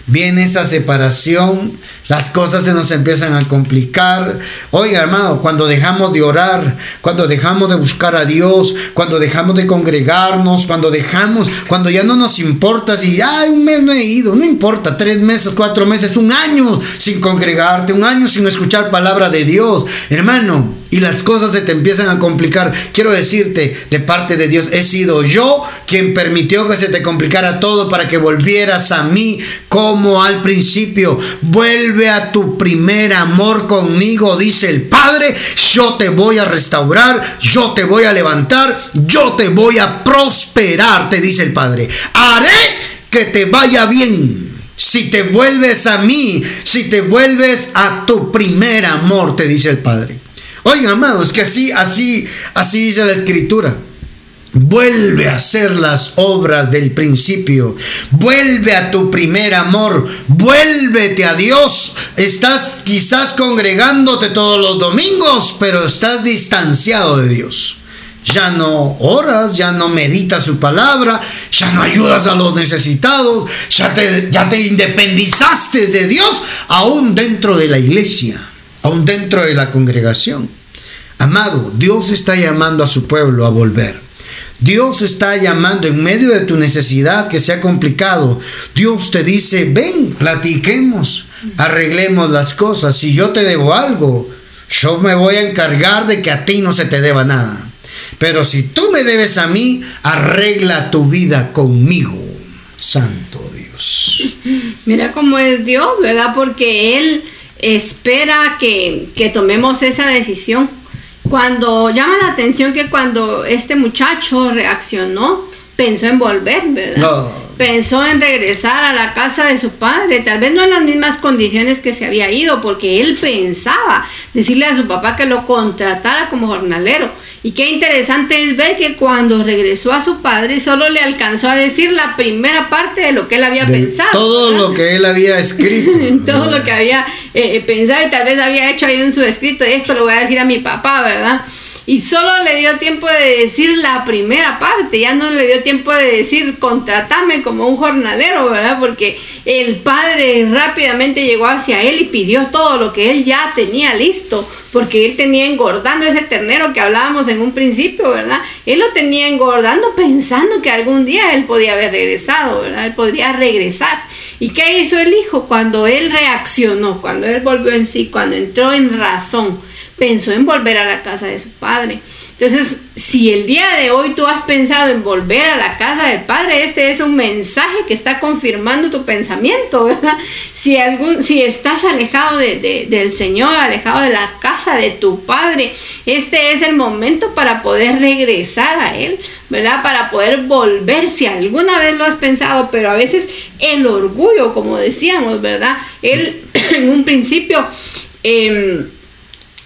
Viene esa separación, las cosas se nos empiezan a complicar. Oiga, hermano, cuando dejamos de orar, cuando dejamos de buscar a Dios, cuando dejamos de congregarnos, cuando dejamos, cuando ya no nos importa si, ay, un mes no he ido, no importa, tres meses, cuatro meses, un año sin congregarte, un año sin escuchar palabra de Dios, hermano, y las cosas se te empiezan a complicar. Quiero decirte, de parte de Dios, he sido yo quien permitió que se te complicara todo para que volvieras a mí como al principio. Vuelve a tu primer amor conmigo, dice el Padre. Yo te voy a restaurar, yo te voy a levantar, yo te voy a prosperar, te dice el Padre. Haré que te vaya bien. Si te vuelves a mí, si te vuelves a tu primer amor, te dice el Padre. Oiga, amados, que así, así, así dice la escritura. Vuelve a hacer las obras del principio. Vuelve a tu primer amor. Vuélvete a Dios. Estás quizás congregándote todos los domingos, pero estás distanciado de Dios. Ya no oras, ya no meditas su palabra, ya no ayudas a los necesitados, ya te, ya te independizaste de Dios, aún dentro de la iglesia aún dentro de la congregación. Amado, Dios está llamando a su pueblo a volver. Dios está llamando en medio de tu necesidad que sea complicado. Dios te dice, ven, platiquemos, arreglemos las cosas. Si yo te debo algo, yo me voy a encargar de que a ti no se te deba nada. Pero si tú me debes a mí, arregla tu vida conmigo. Santo Dios. Mira cómo es Dios, ¿verdad? Porque Él espera que, tomemos esa decisión. Cuando llama la atención que cuando este muchacho reaccionó, pensó en volver, ¿verdad? Pensó en regresar a la casa de su padre, tal vez no en las mismas condiciones que se había ido, porque él pensaba decirle a su papá que lo contratara como jornalero y qué interesante es ver que cuando regresó a su padre solo le alcanzó a decir la primera parte de lo que él había pensado. Todo lo que él había escrito. todo lo que había eh, pensado y tal vez había hecho ahí en su escrito. Esto lo voy a decir a mi papá, ¿verdad? Y solo le dio tiempo de decir la primera parte, ya no le dio tiempo de decir contratame como un jornalero, ¿verdad? Porque el padre rápidamente llegó hacia él y pidió todo lo que él ya tenía listo, porque él tenía engordando ese ternero que hablábamos en un principio, ¿verdad? Él lo tenía engordando pensando que algún día él podía haber regresado, ¿verdad? Él podría regresar. ¿Y qué hizo el hijo? Cuando él reaccionó, cuando él volvió en sí, cuando entró en razón pensó en volver a la casa de su padre. Entonces, si el día de hoy tú has pensado en volver a la casa del Padre, este es un mensaje que está confirmando tu pensamiento, ¿verdad? Si, algún, si estás alejado del Señor, alejado de la casa de tu Padre, este es el momento para poder regresar a Él, ¿verdad? Para poder volver, si alguna vez lo has pensado, pero a veces el orgullo, como decíamos, ¿verdad? Él en un principio em,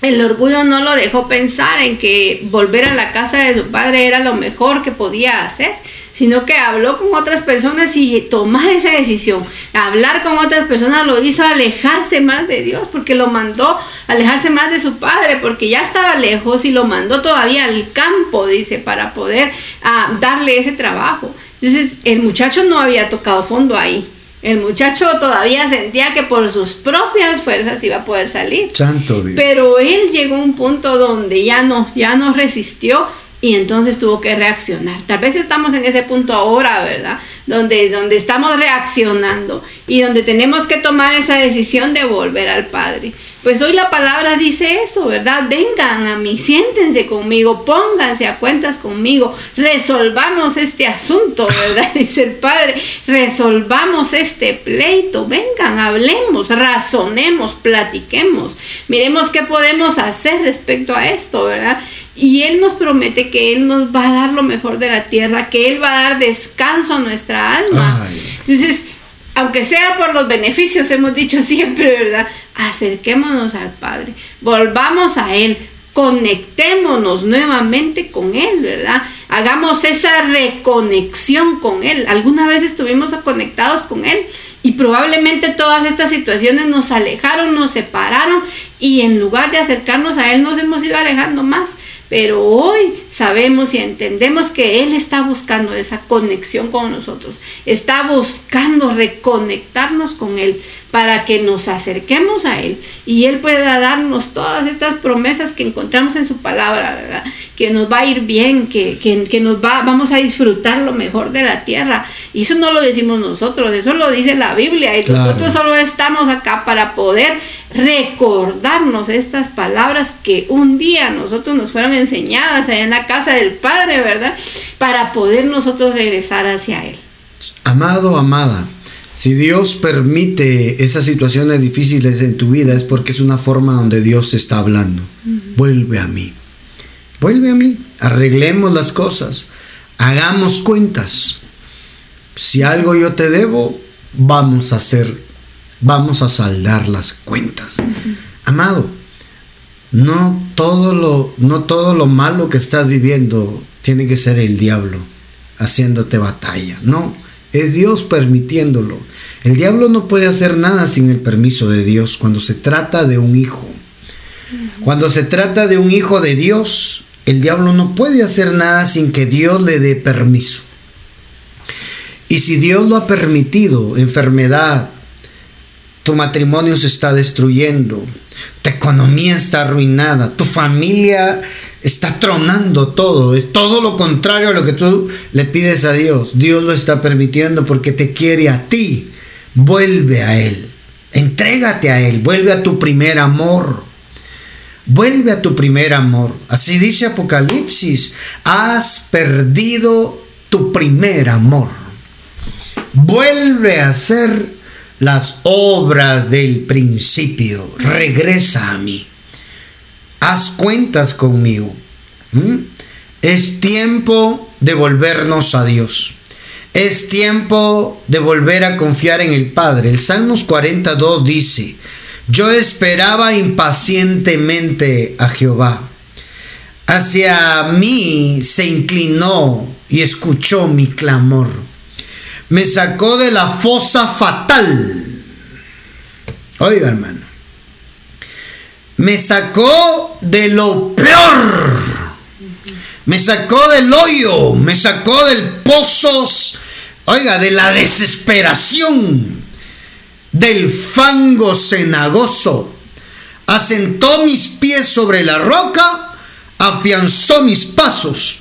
el orgullo no lo dejó pensar en que volver a la casa de su padre era lo mejor que podía hacer, sino que habló con otras personas y tomar esa decisión. Hablar con otras personas lo hizo alejarse más de Dios, porque lo mandó alejarse más de su padre, porque ya estaba lejos y lo mandó todavía al campo, dice, para poder ah, darle ese trabajo. Entonces el muchacho no había tocado fondo ahí. El muchacho todavía sentía que por sus propias fuerzas iba a poder salir. Santo Dios. Pero él llegó a un punto donde ya no, ya no resistió y entonces tuvo que reaccionar. Tal vez estamos en ese punto ahora, ¿verdad? Donde, donde estamos reaccionando y donde tenemos que tomar esa decisión de volver al Padre. Pues hoy la palabra dice eso, ¿verdad? Vengan a mí, siéntense conmigo, pónganse a cuentas conmigo, resolvamos este asunto, ¿verdad? Dice el Padre, resolvamos este pleito, vengan, hablemos, razonemos, platiquemos, miremos qué podemos hacer respecto a esto, ¿verdad? Y Él nos promete que Él nos va a dar lo mejor de la tierra, que Él va a dar descanso a nuestra alma. Entonces, aunque sea por los beneficios, hemos dicho siempre, ¿verdad? Acerquémonos al Padre, volvamos a Él, conectémonos nuevamente con Él, ¿verdad? Hagamos esa reconexión con Él. Alguna vez estuvimos conectados con Él y probablemente todas estas situaciones nos alejaron, nos separaron y en lugar de acercarnos a Él nos hemos ido alejando más. Pero hoy sabemos y entendemos que Él está buscando esa conexión con nosotros. Está buscando reconectarnos con Él para que nos acerquemos a Él y Él pueda darnos todas estas promesas que encontramos en su palabra, ¿verdad? Que nos va a ir bien, que, que, nos va, vamos a disfrutar lo mejor de la tierra. Y eso no lo decimos nosotros, eso lo dice la Biblia y nosotros solo estamos acá para poder recordarnos estas palabras que un día nosotros nos fueron enseñadas allá en la casa del Padre, ¿verdad? Para poder nosotros regresar hacia Él. Amado, amada, si Dios permite esas situaciones difíciles en tu vida es porque es una forma donde Dios está hablando. Vuelve a mí. Vuelve a mí. Arreglemos las cosas. Hagamos cuentas. Si algo yo te debo, vamos a hacer, vamos a saldar las cuentas. Amado, no todo lo, no todo lo malo que estás viviendo tiene que ser el diablo haciéndote batalla. No es Dios permitiéndolo. El diablo no puede hacer nada sin el permiso de Dios cuando se trata de un hijo. Cuando se trata de un hijo de Dios, el diablo no puede hacer nada sin que Dios le dé permiso. Y si Dios lo ha permitido, enfermedad, tu matrimonio se está destruyendo, tu economía está arruinada, tu familia está tronando todo, es todo lo contrario a lo que tú le pides a Dios. Dios lo está permitiendo porque te quiere a ti. Vuelve a Él, entrégate a Él, vuelve a tu primer amor. Vuelve a tu primer amor. Así dice Apocalipsis, has perdido tu primer amor. Vuelve a hacer las obras del principio. Regresa a mí haz cuentas conmigo. Es tiempo de volvernos a Dios. Es tiempo de volver a confiar en el Padre. El Salmos 42 dice, yo esperaba impacientemente a Jehová. Hacia mí se inclinó y escuchó mi clamor. Me sacó de la fosa fatal. Oiga, hermano me sacó de lo peor. Me sacó del hoyo, me sacó del pozos, oiga, de la desesperación, del fango cenagoso. Asentó mis pies sobre la roca, afianzó mis pasos,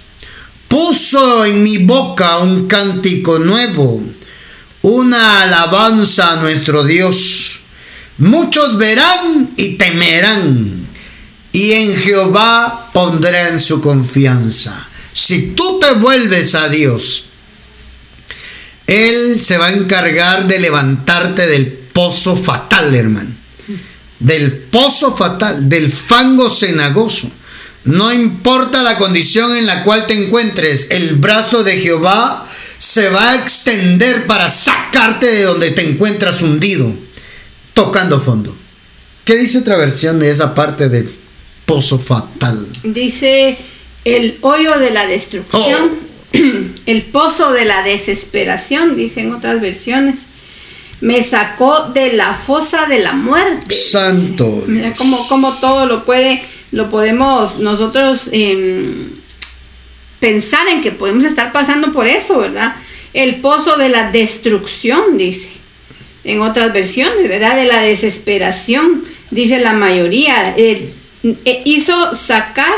puso en mi boca un cántico nuevo, una alabanza a nuestro Dios Muchos verán y temerán, y en Jehová pondrán su confianza. Si tú te vuelves a Dios, Él se va a encargar de levantarte del pozo fatal, hermano. Del pozo fatal, del fango cenagoso. No importa la condición en la cual te encuentres, el brazo de Jehová se va a extender para sacarte de donde te encuentras hundido tocando fondo. ¿Qué dice otra versión de esa parte del pozo fatal? Dice el hoyo de la destrucción, Oh. el pozo de la desesperación, dicen otras versiones. Me sacó de la fosa de la muerte. Santo Mira cómo todo lo puede, lo podemos nosotros em, pensar en que podemos estar pasando por eso, ¿verdad? El pozo de la destrucción, dice. En otras versiones, ¿verdad? De la desesperación, dice la mayoría. Eh, eh, hizo sacar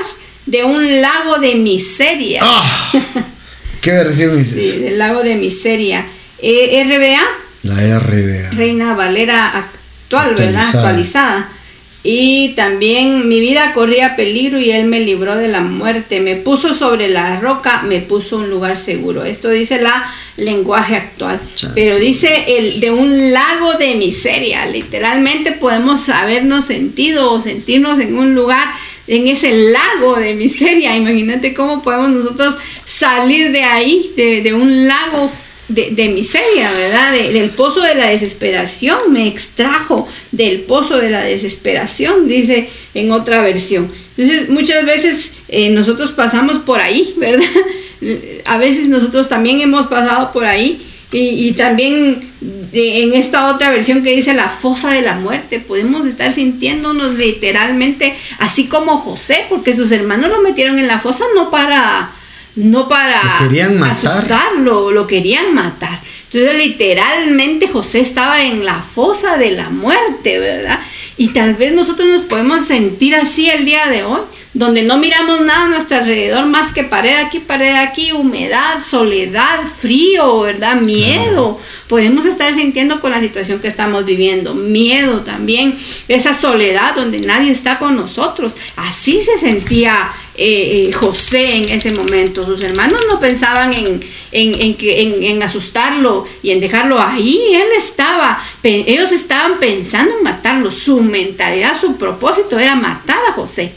de un lago de miseria. ¡Ah! ¿Qué versión es Sí, del lago de miseria. Eh, RBA, La RBA. Reina Valera actual, ¿verdad? Actualizada. Y también mi vida corría peligro y él me libró de la muerte. Me puso sobre la roca, me puso un lugar seguro. Esto dice la lenguaje actual. Pero dice el de un lago de miseria. Literalmente podemos habernos sentido o sentirnos en un lugar en ese lago de miseria. Imagínate cómo podemos nosotros salir de ahí, de, de un lago de, miseria, ¿verdad? De- del pozo de la desesperación. Me extrajo del pozo de la desesperación, dice en otra versión. Entonces, muchas veces eh, nosotros pasamos por ahí, ¿verdad? A veces nosotros también hemos pasado por ahí. Y, también en esta otra versión que dice la fosa de la muerte, podemos estar sintiéndonos literalmente así como José, porque sus hermanos lo metieron en la fosa no para no para Lo querían matar. asustarlo, lo querían matar. Entonces literalmente José estaba en la fosa de la muerte, ¿verdad? Y tal vez nosotros nos podemos sentir así el día de hoy, donde no miramos nada a nuestro alrededor más que pared aquí, pared aquí, humedad, soledad, frío, ¿verdad? Miedo. Podemos estar sintiendo con la situación que estamos viviendo, miedo también, esa soledad donde nadie está con nosotros. Así se sentía eh, eh, José en ese momento. Sus hermanos no pensaban en, en, en que, en, asustarlo y en dejarlo ahí. Él estaba, ellos estaban pensando en matarlo. Su mentalidad, su propósito era matar a José.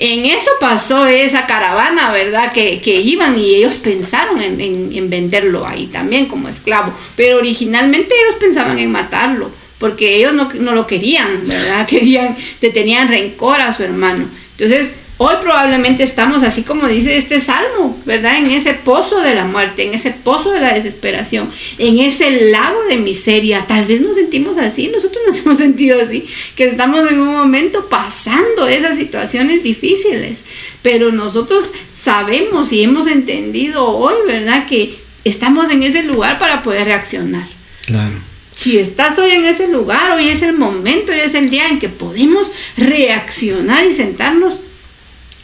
En eso pasó esa caravana, ¿verdad? Que, que iban y ellos pensaron en, en- en venderlo ahí también como esclavo. Pero originalmente ellos pensaban en matarlo, porque ellos no, no lo querían, ¿verdad? Querían, te tenían rencor a su hermano. Entonces, hoy probablemente estamos así como dice este salmo, ¿verdad? En ese pozo de la muerte, en ese pozo de la desesperación, en ese lago de miseria. Tal vez nos sentimos así, nosotros nos hemos sentido así, que estamos en un momento pasando esas situaciones difíciles, pero nosotros sabemos y hemos entendido hoy, ¿verdad? Que estamos en ese lugar para poder reaccionar. Claro. Si estás hoy en ese lugar, hoy es el momento, hoy es el día en que podemos reaccionar y sentarnos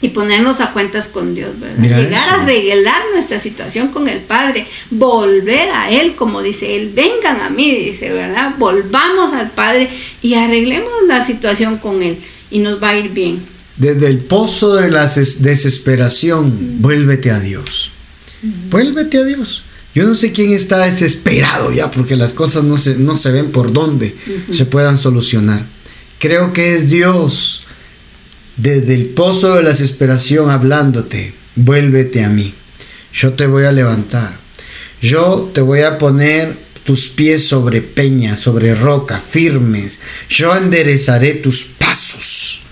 y ponernos a cuentas con Dios, ¿verdad? Mira Llegar eso. a arreglar nuestra situación con el Padre, volver a Él, como dice Él, vengan a mí, dice, ¿verdad? Volvamos al Padre y arreglemos la situación con Él y nos va a ir bien. Desde el pozo de la des- desesperación, vuélvete a Dios. Vuélvete a Dios. Yo no sé quién está desesperado ya porque las cosas no se, no se ven por dónde se puedan solucionar. Creo que es Dios desde el pozo de la desesperación hablándote. Vuélvete a mí. Yo te voy a levantar. Yo te voy a poner tus pies sobre peña, sobre roca, firmes. Yo enderezaré tus pasos.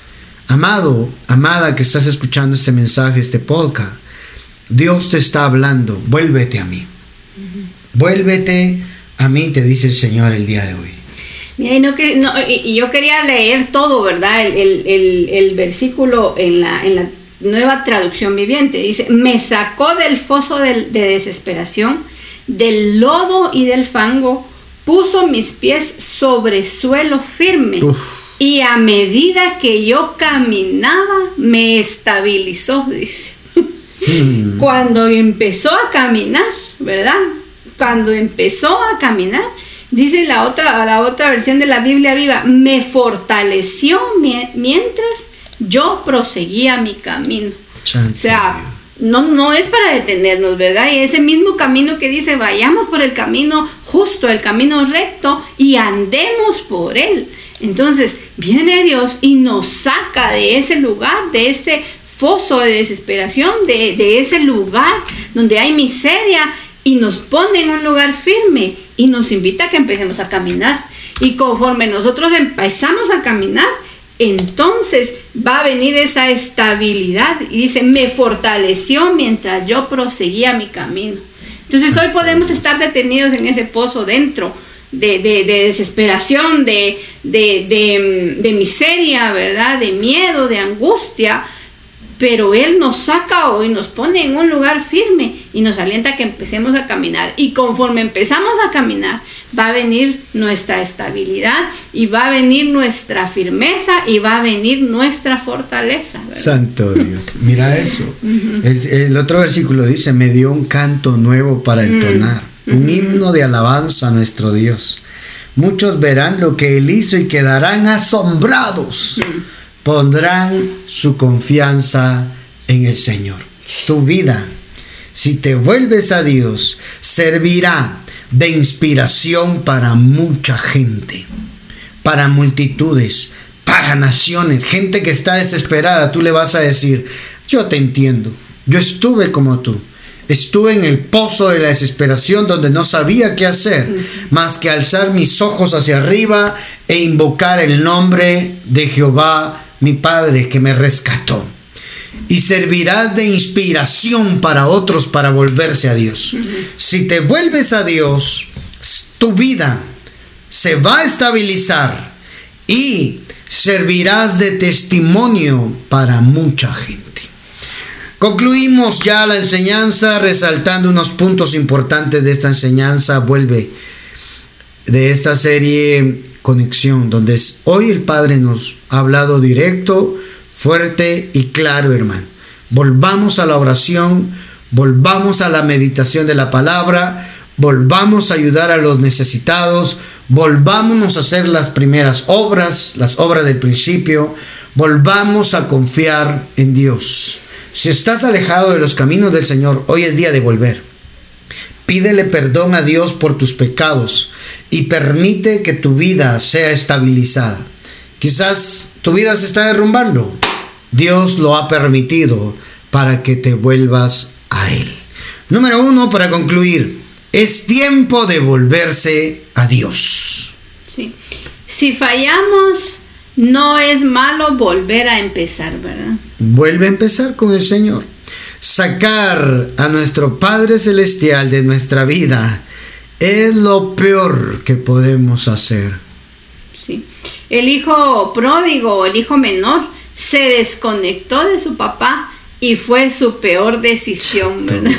Amado, amada que estás escuchando este mensaje, este podcast, Dios te está hablando, vuélvete a mí. Vuélvete a mí, te dice el Señor el día de hoy. Mira, y, no que, no, y, yo quería leer todo, ¿verdad? El, el- el- el versículo en la, en la nueva traducción viviente. Dice, me sacó del foso del- de desesperación, del lodo y del fango, puso mis pies sobre suelo firme. Uf. Y a medida que yo caminaba, me estabilizó, dice. Cuando empezó a caminar, ¿verdad? Cuando empezó a caminar, dice la otra, la otra versión de la Biblia viva, me fortaleció mie- mientras yo proseguía mi camino. O sea, no, no es para detenernos, ¿verdad? Y ese mismo camino que dice, vayamos por el camino justo, el camino recto y andemos por él. Entonces, viene Dios y nos saca de ese lugar, de ese foso de desesperación, de, de ese lugar donde hay miseria y nos pone en un lugar firme y nos invita a que empecemos a caminar. Y conforme nosotros empezamos a caminar, entonces va a venir esa estabilidad. Y dice, me fortaleció mientras yo proseguía mi camino. Entonces hoy podemos estar detenidos en ese pozo dentro de, desesperación, de, de, miseria, ¿verdad? De miedo, de angustia. Pero Él nos saca hoy, nos pone en un lugar firme y nos alienta a que empecemos a caminar. Y conforme empezamos a caminar, va a venir nuestra estabilidad y va a venir nuestra firmeza y va a venir nuestra fortaleza. Santo Dios, mira eso. el, otro versículo dice, me dio un canto nuevo para entonar un himno de alabanza a nuestro Dios. Muchos verán lo que Él hizo y quedarán asombrados. Pondrán su confianza en el Señor. Tu vida, si te vuelves a Dios, servirá de inspiración para mucha gente, para multitudes, para naciones, gente que está desesperada. Tú le vas a decir, yo te entiendo, yo estuve como tú Estuve en el pozo de la desesperación donde no sabía qué hacer más que alzar mis ojos hacia arriba e invocar el nombre de Jehová, mi Padre, que me rescató. Y servirás de inspiración para otros para volverse a Dios. Si te vuelves a Dios, tu vida se va a estabilizar y servirás de testimonio para mucha gente. Concluimos ya la enseñanza resaltando unos puntos importantes de esta enseñanza. Vuelve de esta serie Conexión, donde hoy el Padre nos ha hablado directo, fuerte y claro, hermano. Volvamos a la oración, volvamos a la meditación de la palabra, volvamos a ayudar a los necesitados, volvámonos a hacer las primeras obras, las obras del principio, volvamos a confiar en Dios. Si estás alejado de los caminos del Señor, hoy es día de volver. Pídele perdón a Dios por tus pecados y permite que tu vida sea estabilizada. Quizás tu vida se está derrumbando. Dios lo ha permitido para que te vuelvas a Él. Número uno, para concluir, es tiempo de volverse a Dios. Sí. Si fallamos, no es malo volver a empezar, ¿verdad? Vuelve a empezar con el Señor. Sacar a nuestro Padre Celestial de nuestra vida es lo peor que podemos hacer. Sí. El hijo pródigo, el hijo menor, se desconectó de su papá y fue su peor decisión, ¿verdad?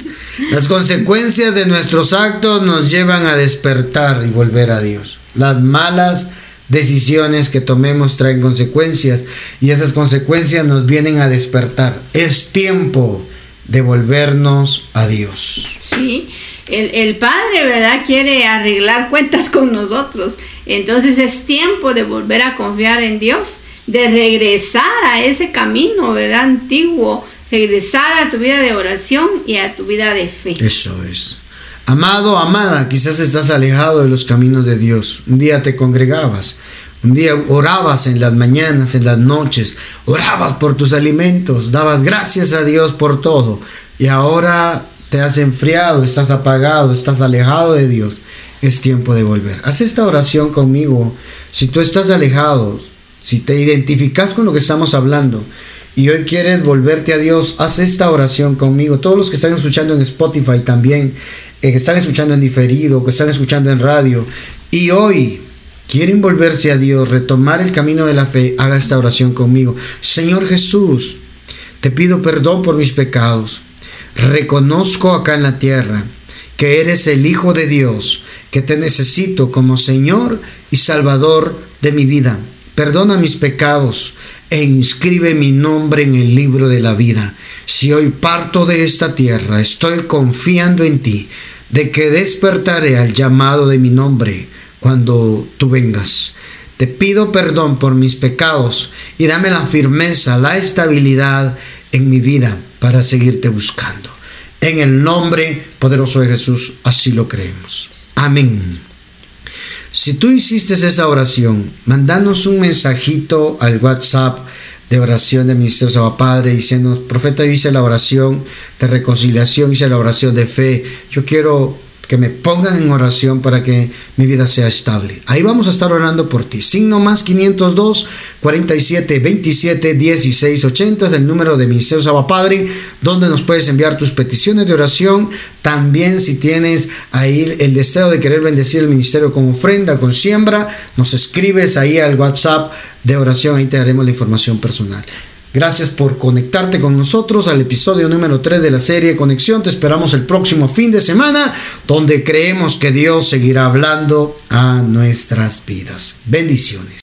Las consecuencias de nuestros actos nos llevan a despertar y volver a Dios. Las malas decisiones que tomemos traen consecuencias y esas consecuencias nos vienen a despertar. Es tiempo de volvernos a Dios. Sí, el, el, Padre, ¿verdad? Quiere arreglar cuentas con nosotros. Entonces es tiempo de volver a confiar en Dios, de regresar a ese camino, ¿verdad? Antiguo, regresar a tu vida de oración y a tu vida de fe. Eso es. Amado, amada, quizás estás alejado de los caminos de Dios. Un día te congregabas, un día orabas en las mañanas, en las noches, orabas por tus alimentos, dabas gracias a Dios por todo. Y ahora te has enfriado, estás apagado, estás alejado de Dios. Es tiempo de volver. Haz esta oración conmigo. Si tú estás alejado, si te identificas con lo que estamos hablando y hoy quieres volverte a Dios, haz esta oración conmigo. Todos los que están escuchando en Spotify también, eh, que están escuchando en diferido, que están escuchando en radio, y hoy quieren volverse a Dios, retomar el camino de la fe, haga esta oración conmigo. Señor Jesús, te pido perdón por mis pecados. Reconozco acá en la tierra que eres el Hijo de Dios, que te necesito como Señor y Salvador de mi vida. Perdona mis pecados e inscribe mi nombre en el libro de la vida. Si hoy parto de esta tierra, estoy confiando en ti de que despertaré al llamado de mi nombre cuando tú vengas. Te pido perdón por mis pecados y dame la firmeza, la estabilidad en mi vida para seguirte buscando. En el nombre poderoso de Jesús, así lo creemos. Amén. Si tú hiciste esa oración, mandanos un mensajito al WhatsApp de oración de Ministerio Saba Padre diciendo, profeta, yo hice la oración de reconciliación, hice la oración de fe, yo quiero que me pongan en oración para que mi vida sea estable. Ahí vamos a estar orando por ti. Signo más 502 47 27 16 80 es el número de Ministerio Saba Padre, donde nos puedes enviar tus peticiones de oración. También si tienes ahí el deseo de querer bendecir el ministerio con ofrenda, con siembra, nos escribes ahí al WhatsApp de oración, ahí te daremos la información personal. Gracias por conectarte con nosotros al episodio número 3 de la serie Conexión. Te esperamos el próximo fin de semana, donde creemos que Dios seguirá hablando a nuestras vidas. Bendiciones.